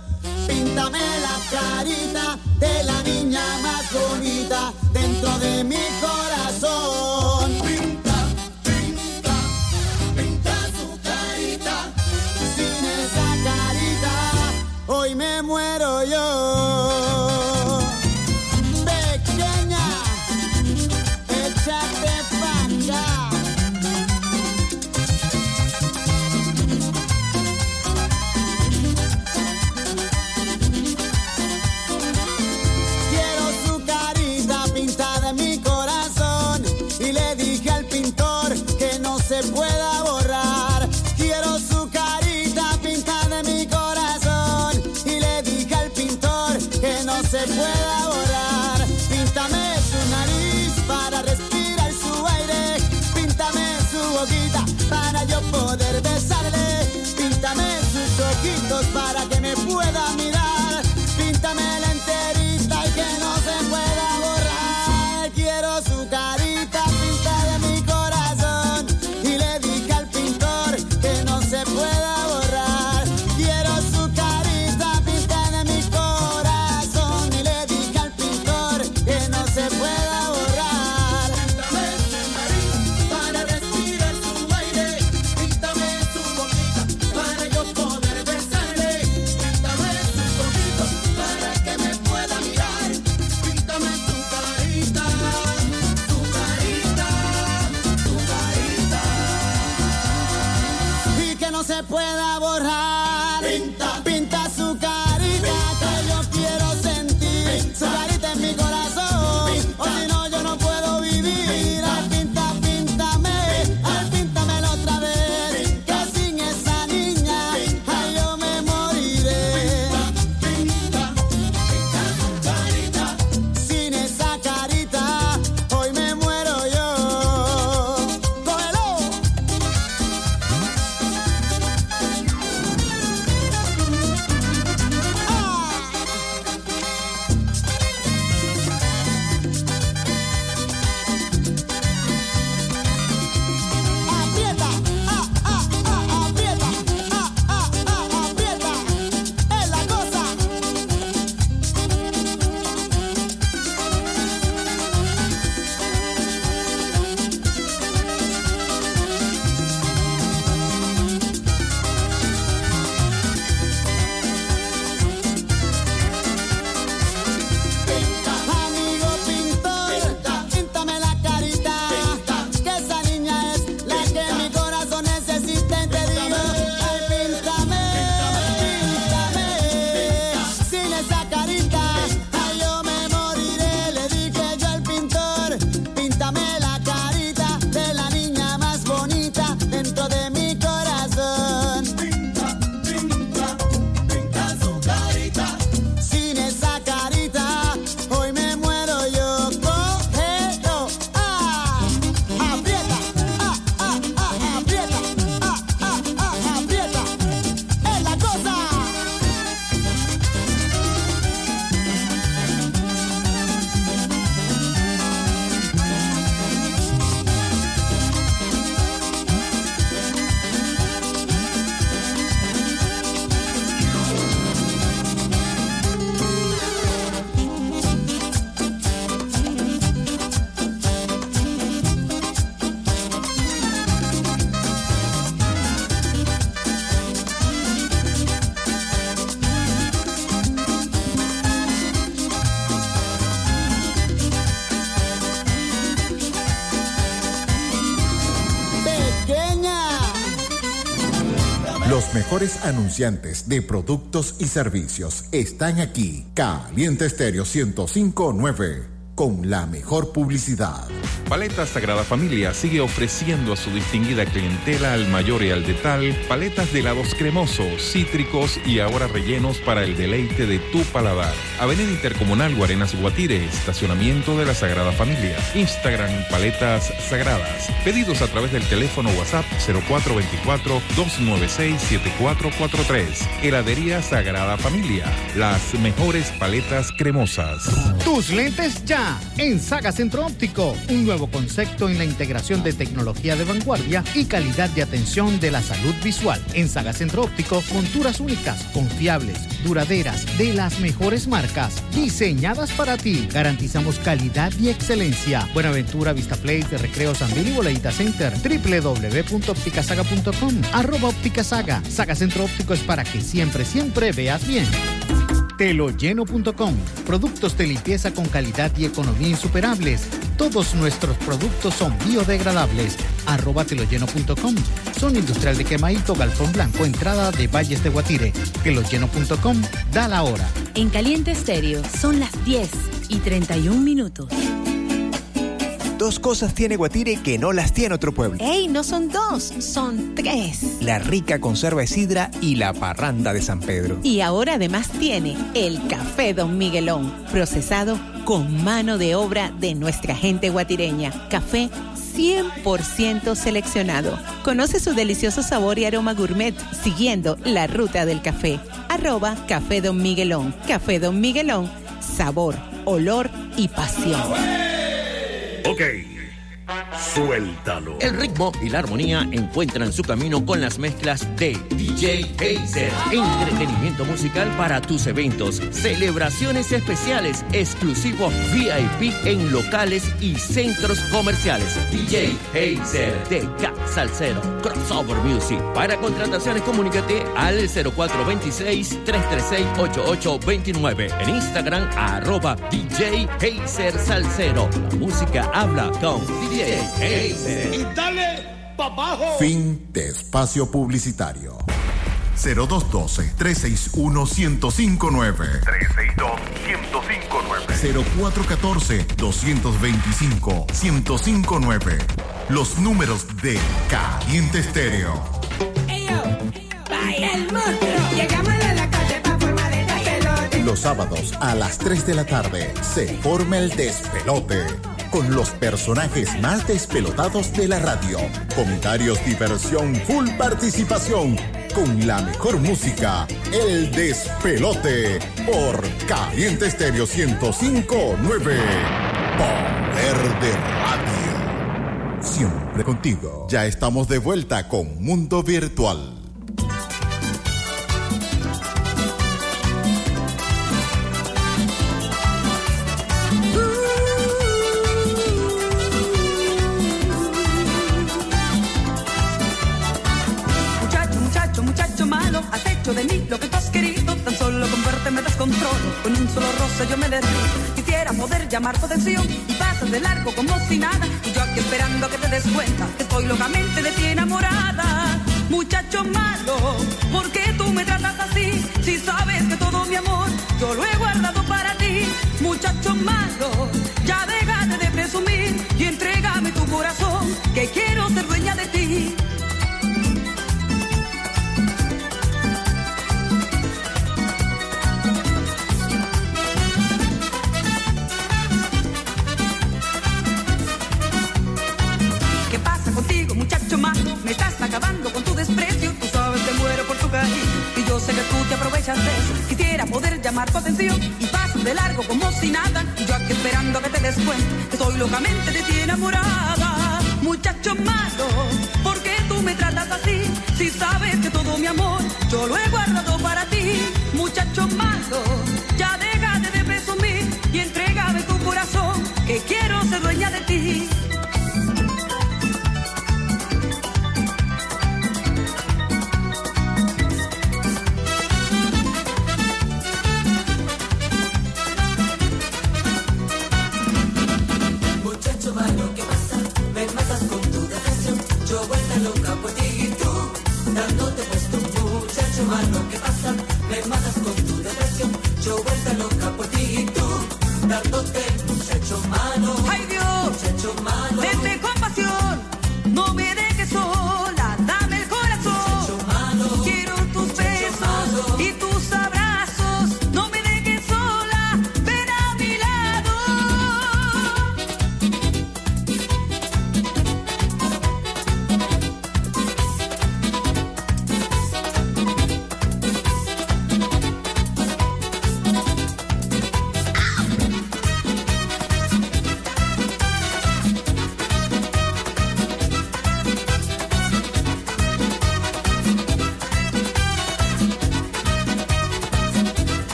píntame la carita de la niña más bonita dentro de mi corazón. Anunciantes de productos y servicios están aquí. Caliente Estéreo 1059 con la mejor publicidad. Paletas Sagrada Familia sigue ofreciendo a su distinguida clientela al mayor y al detal paletas de helados cremosos, cítricos y ahora rellenos para el deleite de tu paladar. Avenida Intercomunal Guarenas Guatire, estacionamiento de la Sagrada Familia. Instagram Paletas Sagradas. Pedidos a través del teléfono WhatsApp 0424-296-7443. Heladería Sagrada Familia. Las mejores paletas cremosas. Tus lentes ya en Saga Centro Óptico. Un nuevo concepto en la integración de tecnología de vanguardia y calidad de atención de la salud visual. En Saga Centro Óptico, monturas únicas, confiables, duraderas, de las mejores marcas, diseñadas para ti. Garantizamos calidad y excelencia. Buenaventura, Vista Place, de Recreo Sanvil y Boleita Center. www.opticasaga.com. Arroba Óptica Saga. Saga Centro Óptico es para que siempre, siempre veas bien. Teloyeno.com. Productos de limpieza con calidad y economía insuperables. Todos nuestros productos son biodegradables. Arroba teloyeno.com. Son industrial de Quemaito, Galfón Blanco, entrada de Valles de Guatire. Teloyeno.com. Da la hora. En Caliente Estéreo son las 10 y 31 minutos. Dos cosas tiene Guatire que no las tiene otro pueblo. ¡Ey! No son dos, son tres. La rica conserva de sidra y la parranda de San Pedro. Y ahora además tiene el café Don Miguelón, procesado con mano de obra de nuestra gente guatireña. Café 100% seleccionado. Conoce su delicioso sabor y aroma gourmet siguiendo la ruta del café. Arroba Café Don Miguelón. Café Don Miguelón. Sabor, olor y pasión. Ok. Suéltalo. El ritmo y la armonía encuentran su camino con las mezclas de DJ Hazer. Entretenimiento musical para tus eventos, celebraciones especiales, exclusivos VIP en locales y centros comerciales. DJ Hazer de Cat Salsero Crossover Music. Para contrataciones comunícate al 0426-336-8829. En Instagram arroba DJ Hazer Salsero. La música habla con DJ Y dale pa' abajo. Fin de espacio publicitario. 0212-361-1059. 0414-225-1059. Los números de Caliente Estéreo. Vaya el monstruo. Llegamos a la calle pa' formar el despelote. Los sábados a las 3 de la tarde se forma el despelote. Con los personajes más despelotados de la radio. Comentarios, diversión, full participación. Con la mejor música. El despelote. Por Caliente Estéreo 1059. Poder de radio. Siempre contigo. Ya estamos de vuelta con Mundo Virtual. Con un solo roce yo me derrito. Quisiera poder llamar tu atención y pasas de largo como si nada. Y yo aquí esperando a que te des cuenta que estoy locamente de ti enamorada. Muchacho malo, ¿por qué tú me tratas así? Si sabes que todo mi amor yo lo he guardado para ti. Muchacho malo, poder llamar tu atención y paso de largo como si nada. Y yo aquí esperando a que te des cuenta que estoy locamente de ti enamorada. Muchacho malo, ¿por qué tú me tratas así? Si sabes que todo mi amor yo lo he guardado para ti. Muchacho malo,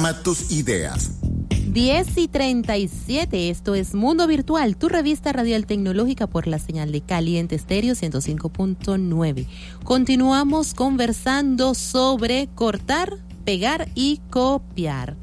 Programa tus ideas. 10 y 37, esto es Mundo Virtual, tu revista radial tecnológica por la señal de Caliente Estéreo 105.9. Continuamos conversando sobre cortar, pegar y copiar.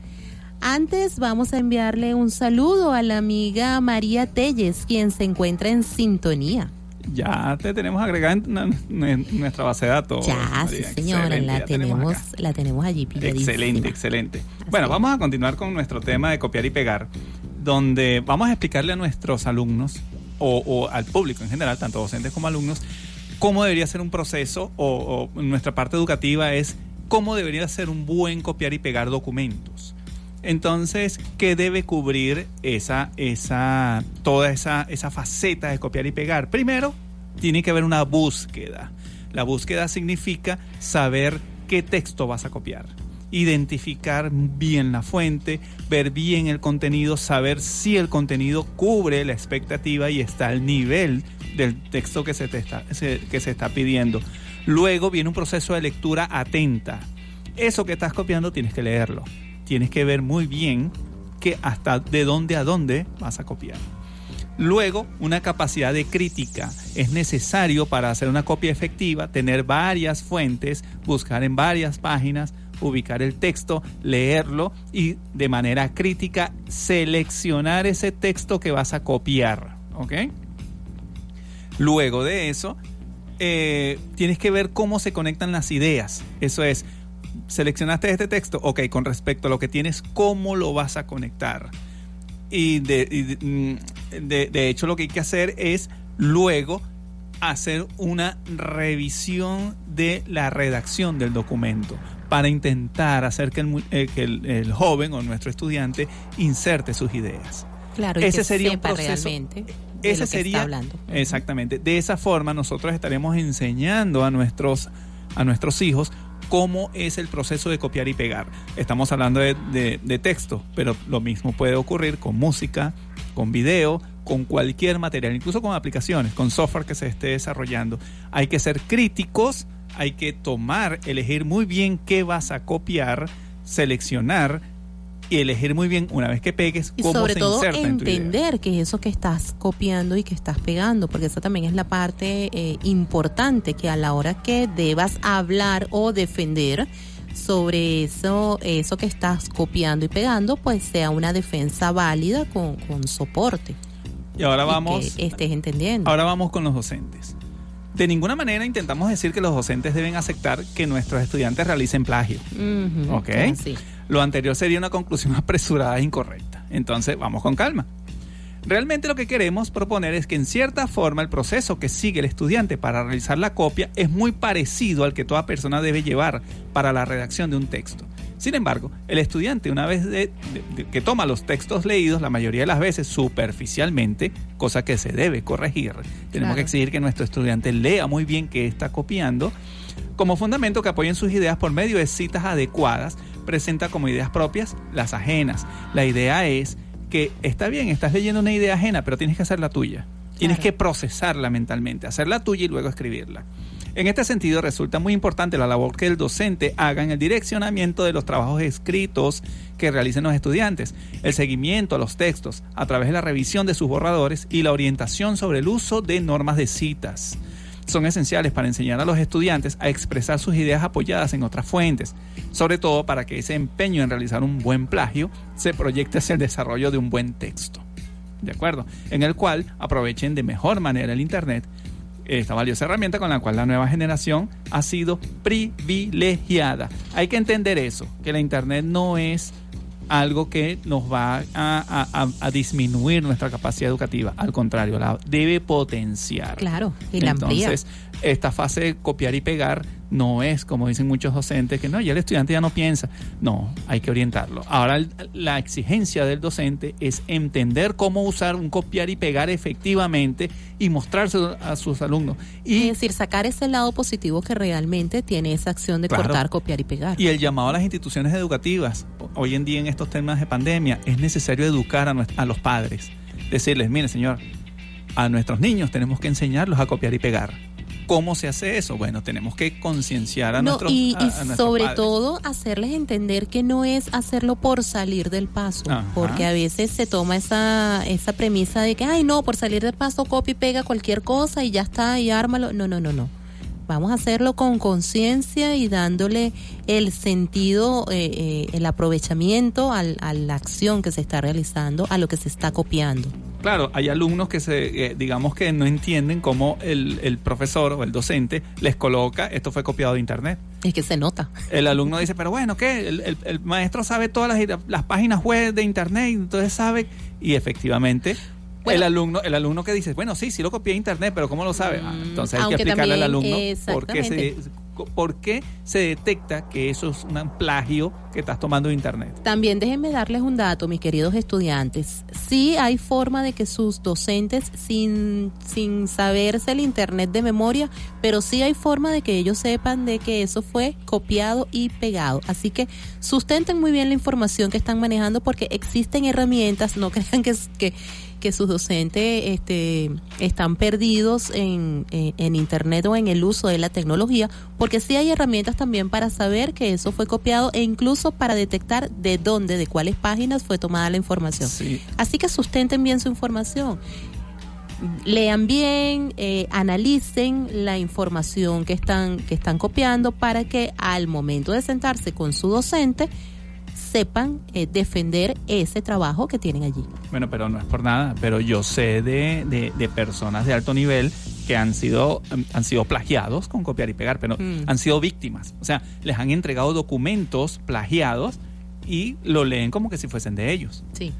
Antes vamos a enviarle un saludo a la amiga María Telles, quien se encuentra en sintonía. Ya te tenemos agregada en, nuestra base de datos. Ya, María. sí señora, Excelente, la tenemos, la tenemos allí pilladísima. Excelente, excelente. Bueno, vamos a continuar con nuestro tema de copiar y pegar, donde vamos a explicarle a nuestros alumnos o, o al público en general, tanto docentes como alumnos, cómo debería ser un proceso o, o nuestra parte educativa es cómo debería ser un buen copiar y pegar documentos. Entonces, ¿qué debe cubrir esa, esa, toda esa, esa faceta de copiar y pegar? Primero, tiene que haber una búsqueda. La búsqueda significa saber qué texto vas a copiar, identificar bien la fuente, ver bien el contenido, saber si el contenido cubre la expectativa y está al nivel del texto que se, te está, que se está pidiendo. Luego viene un proceso de lectura atenta. Eso que estás copiando tienes que leerlo. Tienes que ver muy bien que hasta de dónde a dónde vas a copiar. Luego, una capacidad de crítica. Es necesario para hacer una copia efectiva tener varias fuentes, buscar en varias páginas, ubicar el texto, leerlo y de manera crítica seleccionar ese texto que vas a copiar. ¿Ok? Luego de eso, eh, tienes que ver cómo se conectan las ideas. Eso es, seleccionaste este texto, ok, con respecto a lo que tienes, ¿cómo lo vas a conectar? Y de, mm, hecho lo que hay que hacer es luego hacer una revisión de la redacción del documento para intentar hacer que el, eh, que el- el joven o nuestro estudiante inserte sus ideas. Claro, y Ese que sería un sepa proceso- realmente de Ese lo que sería está hablando. exactamente. De esa forma nosotros estaremos enseñando a nuestros a nuestros hijos cómo es el proceso de copiar y pegar. Estamos hablando de, de- de texto, pero lo mismo puede ocurrir con música, con video, con cualquier material, incluso con aplicaciones, con software que se esté desarrollando. Hay que ser críticos, hay que tomar, elegir muy bien qué vas a copiar, seleccionar y elegir muy bien una vez que pegues Y cómo sobre se todo inserta en entender qué es eso que estás copiando y que estás pegando, porque esa también es la parte eh, importante, que a la hora que debas hablar o defender sobre eso, eso que estás copiando y pegando, pues sea una defensa válida con, con soporte. Y ahora y vamos que estés entendiendo. Ahora vamos con los docentes. De ninguna manera intentamos decir que los docentes deben aceptar que nuestros estudiantes realicen plagio. ¿Ok? Lo anterior sería una conclusión apresurada e incorrecta. Entonces, vamos con calma. Realmente lo que queremos proponer es que en cierta forma el proceso que sigue el estudiante para realizar la copia es muy parecido al que toda persona debe llevar para la redacción de un texto. Sin embargo, el estudiante una vez de- de- de- que toma los textos leídos, la mayoría de las veces superficialmente, cosa que se debe corregir, tenemos Claro. que exigir que nuestro estudiante lea muy bien qué está copiando, como fundamento que apoyen sus ideas por medio de citas adecuadas, presenta como ideas propias las ajenas. La idea es que está bien, estás leyendo una idea ajena, pero tienes que hacer la tuya. Tienes que procesarla mentalmente, hacerla tuya y luego escribirla. En este sentido, resulta muy importante la labor que el docente haga en el direccionamiento de los trabajos escritos que realicen los estudiantes, el seguimiento a los textos a través de la revisión de sus borradores y la orientación sobre el uso de normas de citas son esenciales para enseñar a los estudiantes a expresar sus ideas apoyadas en otras fuentes, sobre todo para que ese empeño en realizar un buen plagio se proyecte hacia el desarrollo de un buen texto. ¿De acuerdo? En el cual aprovechen de mejor manera el Internet, esta valiosa herramienta con la cual la nueva generación ha sido privilegiada. Hay que entender eso, que la Internet no es algo que nos va a, a- a- a disminuir nuestra capacidad educativa. Al contrario, la debe potenciar. Claro, y la amplía. Esta fase de copiar y pegar no es, como dicen muchos docentes, que no, ya el estudiante ya no piensa. No, hay que orientarlo. Ahora, la exigencia del docente es entender cómo usar un copiar y pegar efectivamente y mostrárselo a sus alumnos. Y es decir, sacar ese lado positivo que realmente tiene esa acción de Claro. cortar, copiar y pegar. Y el llamado a las instituciones educativas, hoy en día en estos temas de pandemia, es necesario educar a, nues- a los padres. Decirles, mire señor, a nuestros niños tenemos que enseñarlos a copiar y pegar. ¿Cómo se hace eso? Bueno, tenemos que concienciar a No, nuestros y, a- y a nuestros sobre padres. todo hacerles entender que no es hacerlo por salir del paso, Ajá. porque a veces se toma esa, esa premisa de que, ay, no, por salir del paso copia y pega cualquier cosa y ya está, y ármalo. No, no, no, no. Vamos a hacerlo con conciencia y dándole el sentido, eh, eh, el aprovechamiento al- a la acción que se está realizando, a lo que se está copiando. Claro, hay alumnos que se, eh, digamos que no entienden cómo el, el profesor o el docente les coloca, esto fue copiado de internet. Es que se nota. El alumno dice, pero bueno, ¿qué? El, el- el maestro sabe todas las, las páginas web de internet, entonces sabe, y efectivamente... el alumno, el alumno que dice, bueno, sí, sí lo copié de internet, pero ¿cómo lo sabe? Ah, entonces hay que Mm, explicarle al alumno por qué, se, por qué se detecta que eso es un plagio que estás tomando de internet. También déjenme darles un dato, mis queridos estudiantes. Sí hay forma de que sus docentes, sin, sin saberse el Internet de memoria, pero sí hay forma de que ellos sepan de que eso fue copiado y pegado. Así que sustenten muy bien la información que están manejando porque existen herramientas, no crean que, que sus docentes este, están perdidos en, en, en Internet o en el uso de la tecnología, porque sí hay herramientas también para saber que eso fue copiado e incluso para detectar de dónde, de cuáles páginas fue tomada la información. Así que sustenten bien su información. Lean bien, eh, analicen la información que están, que están copiando para que al momento de sentarse con su docente sepan eh, defender ese trabajo que tienen allí. Bueno, pero no es por nada, pero yo sé de, de- de personas de alto nivel que han sido, em, han sido plagiados con copiar y pegar, pero Mm. han sido víctimas. O sea, les han entregado documentos plagiados y lo leen como que si fuesen de ellos. Sí.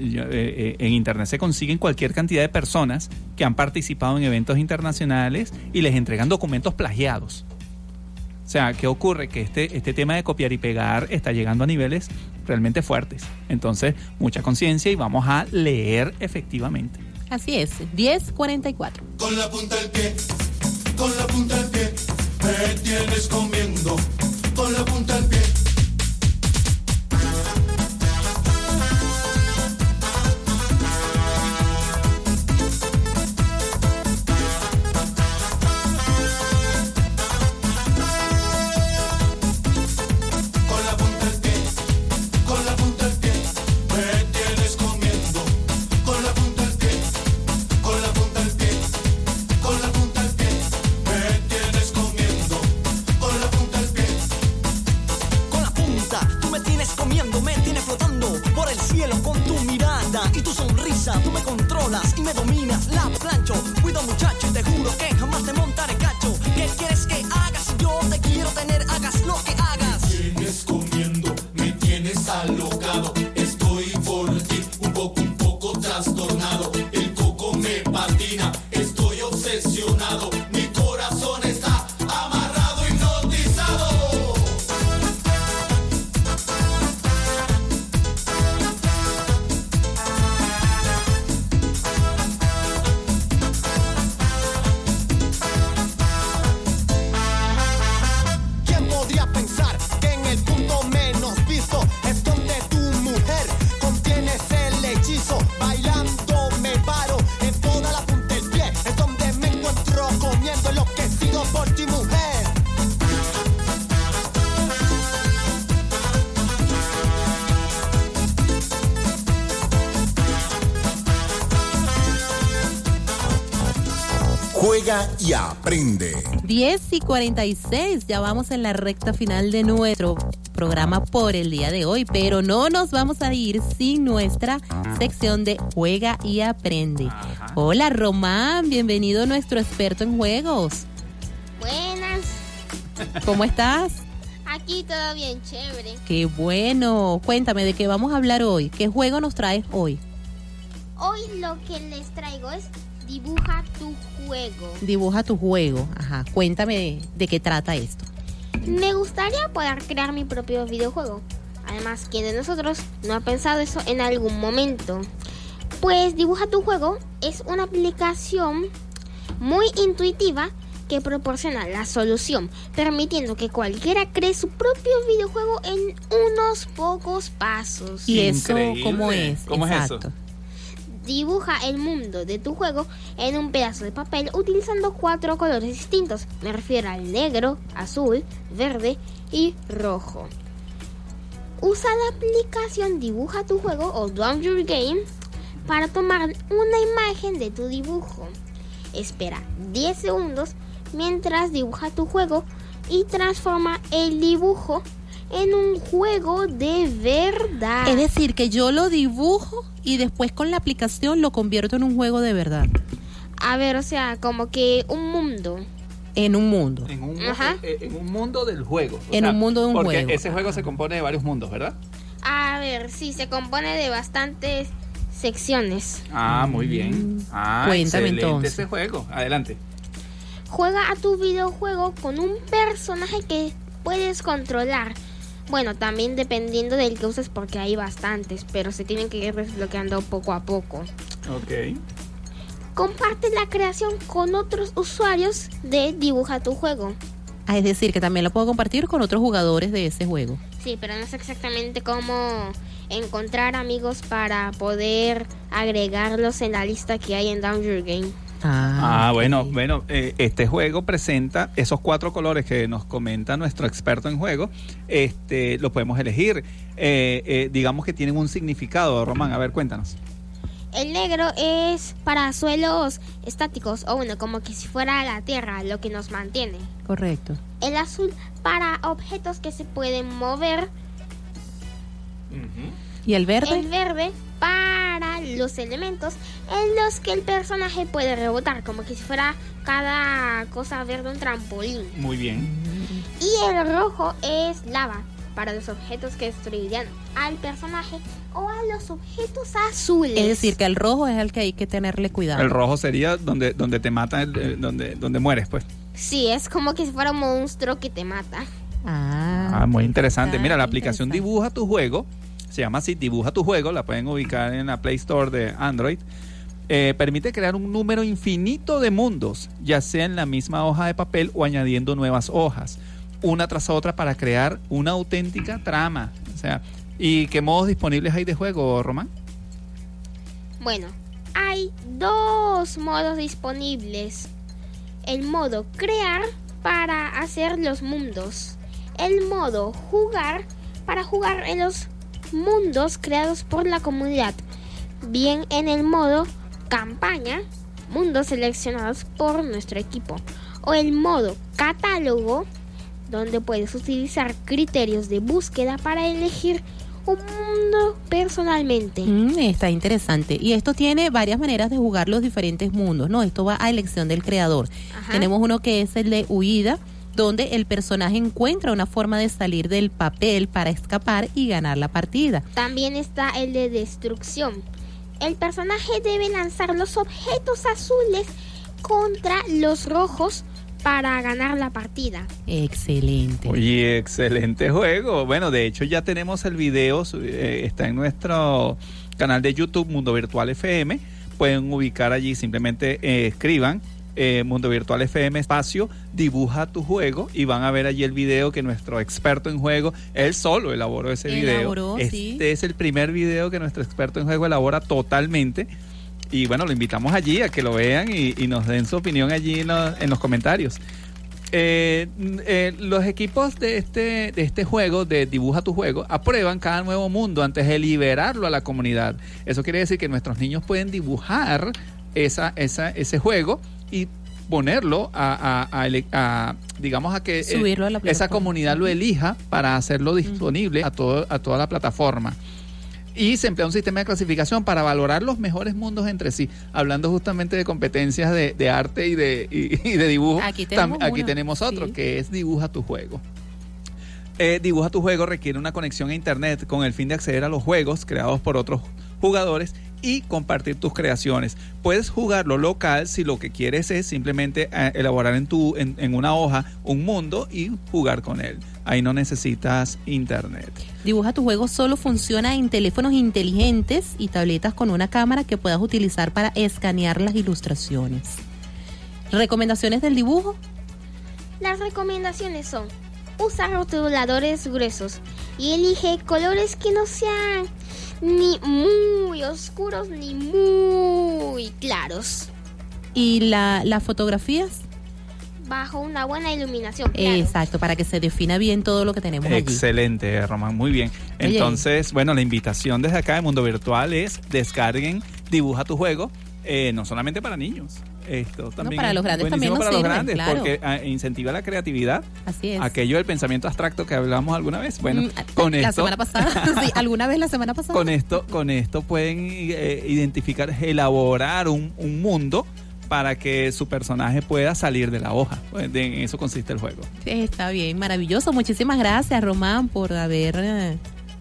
Yo, eh, eh, en internet se consiguen cualquier cantidad de personas que han participado en eventos internacionales y les entregan documentos plagiados. O sea, ¿qué ocurre? Que este, este tema de copiar y pegar está llegando a niveles realmente fuertes. Entonces, mucha conciencia y vamos a leer efectivamente. Así es, 1044. Con la punta del pie, con la punta del pie, me tienes comiendo. Con la punta del pie. Aprende. 10 y 46, ya vamos en la recta final de nuestro programa por el día de hoy, pero no nos vamos a ir sin nuestra sección de Juega y Aprende. Hola Román, bienvenido nuestro experto en juegos. Buenas, ¿Cómo estás? aquí todo bien chévere. Qué bueno. Cuéntame de qué vamos a hablar hoy. ¿Qué juego nos traes hoy? Hoy lo que les traigo es dibuja tu juego. Dibuja tu juego. Ajá. Cuéntame de, de qué trata esto. Me gustaría poder crear mi propio videojuego. Además, ¿quién de nosotros no ha pensado eso en algún momento? Pues Dibuja tu juego es una aplicación muy intuitiva que proporciona la solución, permitiendo que cualquiera cree su propio videojuego en unos pocos pasos. ¿Y eso cómo es? ¿Cómo es eso? Dibuja el mundo de tu juego en un pedazo de papel utilizando cuatro colores distintos. Me refiero al negro, azul, verde y rojo. Usa la aplicación Dibuja tu juego o Draw Your Game para tomar una imagen de tu dibujo. Espera 10 segundos mientras dibuja tu juego y transforma el dibujo en un juego de verdad. Es decir, que yo lo dibujo y después con la aplicación lo convierto en un juego de verdad. A ver, o sea, como que un mundo. En un mundo. En un, Ajá. eh, en un mundo del juego. O En un mundo de un porque juego. ese juego se compone de varios mundos, ¿verdad? A ver, sí, se compone de bastantes secciones. Ah, muy bien. Ah, Cuéntame excelente entonces. ese juego. Adelante. Juega a tu videojuego con un personaje que puedes controlar. Bueno, también dependiendo del que uses porque hay bastantes, pero se tienen que ir desbloqueando poco a poco. Ok. Comparte la creación con otros usuarios de Dibuja tu juego. Ah, es decir, que también lo puedo compartir con otros jugadores de ese juego. Sí, pero no sé exactamente cómo encontrar amigos para poder agregarlos en la lista que hay en Down Your Game. Ah, bueno, bueno, eh, este juego presenta esos cuatro colores que nos comenta nuestro experto en juego. Este, lo podemos elegir. Eh, eh, digamos que tienen un significado, Román. A ver, cuéntanos. El negro es para suelos estáticos, o bueno, como que si fuera la tierra lo que nos mantiene. Correcto. El azul para objetos que se pueden mover. ¿Y el verde? El verde para los elementos en los que el personaje puede rebotar, como que si fuera cada cosa verde un trampolín. Muy bien. Y el rojo es lava para los objetos que destruirían al personaje o a los objetos azules. Es decir, que el rojo es el que hay que tenerle cuidado. El rojo sería donde, donde te matan, eh, donde, donde mueres, pues. Sí, es como que si fuera un monstruo que te mata. Ah, Ah, muy interesante. Mira, la aplicación Dibuja tu juego, se llama así, Dibuja tu juego, la pueden ubicar en la Play Store de Android. Eh, permite crear un número infinito de mundos, ya sea en la misma hoja de papel o añadiendo nuevas hojas, una tras otra para crear una auténtica trama. O sea, ¿y qué modos disponibles hay de juego, Román? Bueno, hay dos modos disponibles. El modo crear para hacer los mundos. El modo jugar para jugar en los mundos creados por la comunidad. Bien en el modo campaña, mundos seleccionados por nuestro equipo. O el modo catálogo, donde puedes utilizar criterios de búsqueda para elegir un mundo personalmente. Mm, está interesante. Y esto tiene varias maneras de jugar los diferentes mundos, ¿no? Esto va a elección del creador. Ajá. Tenemos uno que es el de huida, donde el personaje encuentra una forma de salir del papel para escapar y ganar la partida. También está el de destrucción. El personaje debe lanzar los objetos azules contra los rojos para ganar la partida. Excelente. Oye, excelente juego. Bueno, de hecho ya tenemos el video, eh, está en nuestro canal de YouTube Mundo Virtual FM. Pueden ubicar allí, simplemente eh, escriban eh, Mundo Virtual FM espacio, dibuja tu juego y van a ver allí el video que nuestro experto en juego, él solo elaboró ese Elaboró, video. sí. Este es el primer video que nuestro experto en juego elabora totalmente. Y bueno, lo invitamos allí a que lo vean y, y nos den su opinión allí en los- en los comentarios. Eh, eh, los equipos de este, de este juego, de Dibuja tu juego, aprueban cada nuevo mundo antes de liberarlo a la comunidad. Eso quiere decir que nuestros niños pueden dibujar esa, esa, ese juego y ponerlo a, a- a ele- a, digamos a que eh, Subirlo a la esa comunidad lo elija para hacerlo disponible a todo a toda la plataforma y se emplea un sistema de clasificación para valorar los mejores mundos entre sí. Hablando justamente de competencias de, de arte y de, y, y de dibujo, Aquí tenemos tam- aquí uno, tenemos otro sí. que es Dibuja tu juego. Eh, Dibuja tu juego requiere una conexión a internet con el fin de acceder a los juegos creados por otros jugadores y compartir tus creaciones. Puedes jugarlo local si lo que quieres es simplemente eh, elaborar en, tu, en, en una hoja un mundo y jugar con él. Ahí no necesitas internet. Dibuja tu juego solo funciona en teléfonos inteligentes y tabletas con una cámara que puedas utilizar para escanear las ilustraciones. ¿Recomendaciones del dibujo? Las recomendaciones son usar rotuladores gruesos y elige colores que no sean ni muy oscuros ni muy claros. ¿Y la, las fotografías? Bajo una buena iluminación. claro. Exacto, para que se defina bien todo lo que tenemos allí. Excelente, Román, muy bien. Oye. Entonces, bueno, la invitación desde acá de Mundo Virtual es descarguen, dibuja tu juego, eh, no solamente para niños. Esto también para es los grandes también nos para los grandes claro. porque ah, incentiva la creatividad. Así es. Aquello del pensamiento abstracto que hablamos alguna vez. Bueno, Mm, con la esto semana pasada, sí, alguna vez la semana pasada. con esto, con esto pueden eh, identificar, elaborar un, un mundo para que su personaje pueda salir de la hoja. Pues, en eso consiste el juego. Sí, está bien, maravilloso. Muchísimas gracias, Román, por haber eh,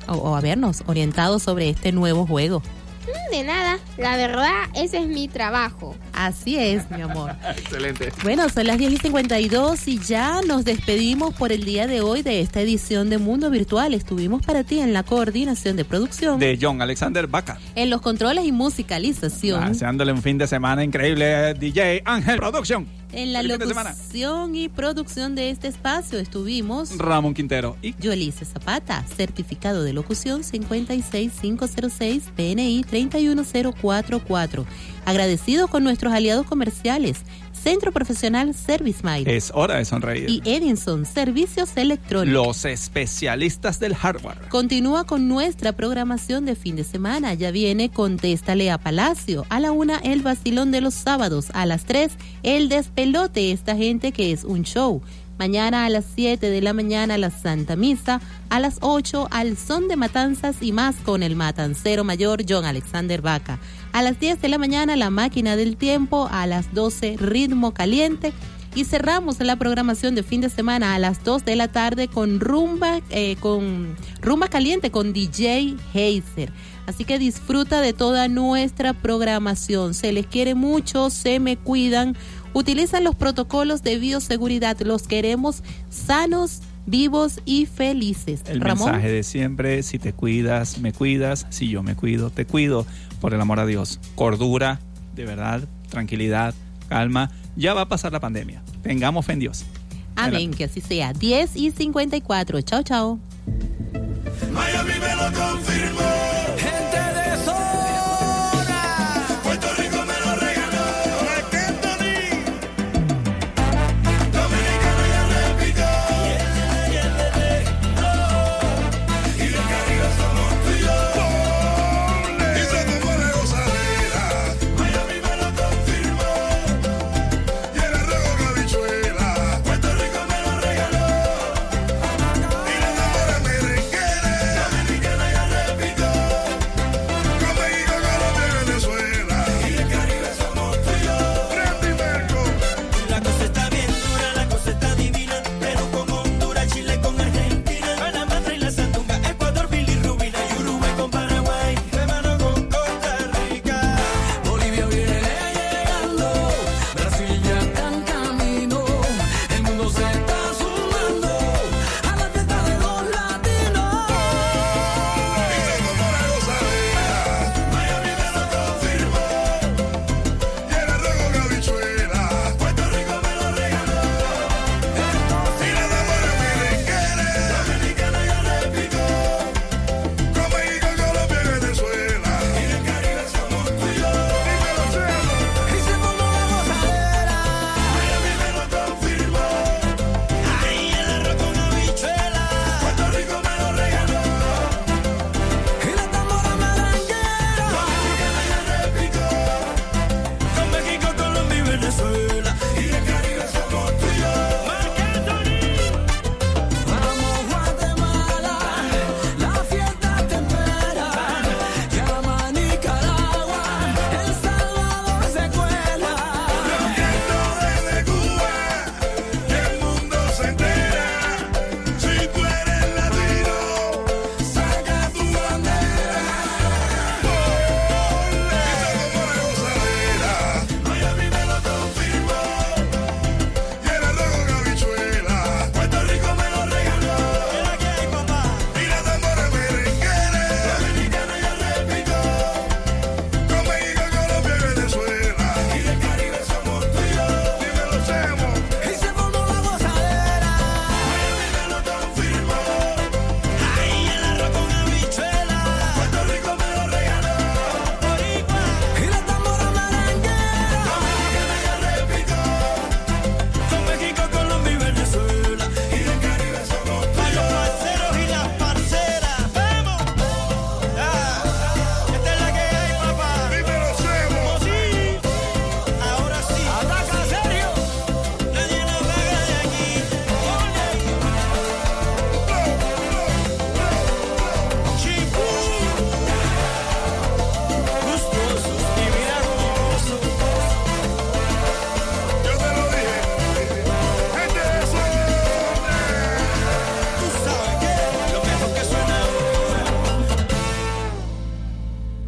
o, o habernos orientado sobre este nuevo juego. Mm, De nada, la verdad, ese es mi trabajo. Así es, mi amor. Excelente. Bueno, son las 10 y 52 y ya nos despedimos por el día de hoy de esta edición de Mundo Virtual. Estuvimos para ti en la coordinación de producción, De John Alexander Baca. en los controles y musicalización, Deseándole un fin de semana increíble, DJ Ángel Production. En la locución y producción de este espacio estuvimos Ramón Quintero. Y Yolice Zapata, certificado de locución 56506 PNI 31044. Agradecidos con nuestros aliados comerciales, Centro Profesional Service Mile es hora de sonreír. y Edinson Servicios Electrónicos. Los especialistas del hardware. Continúa con nuestra programación de fin de semana. Ya viene Contéstale a Palacio. A la una, el vacilón de los sábados. A las tres, el despelote. Esta gente que es un show. Mañana a las 7 de la mañana, la Santa Misa. A las 8, al son de matanzas y más con el matancero mayor John Alexander Vaca. A las 10 de la mañana, la máquina del tiempo. A las 12, ritmo caliente. Y cerramos la programación de fin de semana a las 2 de la tarde con rumba, eh, con rumba caliente con DJ Heiser. Así que disfruta de toda nuestra programación. Se les quiere mucho, se me cuidan. Utilizan los protocolos de bioseguridad. Los queremos sanos, vivos y felices. El Ramón. mensaje de siempre, si te cuidas, me cuidas, si yo me cuido, te cuido, por el amor a Dios. Cordura, de verdad, tranquilidad, calma. Ya va a pasar la pandemia. Tengamos fe en Dios. Amén, que así sea. 10 y 54. Chao, chao. Miami me lo confirmó.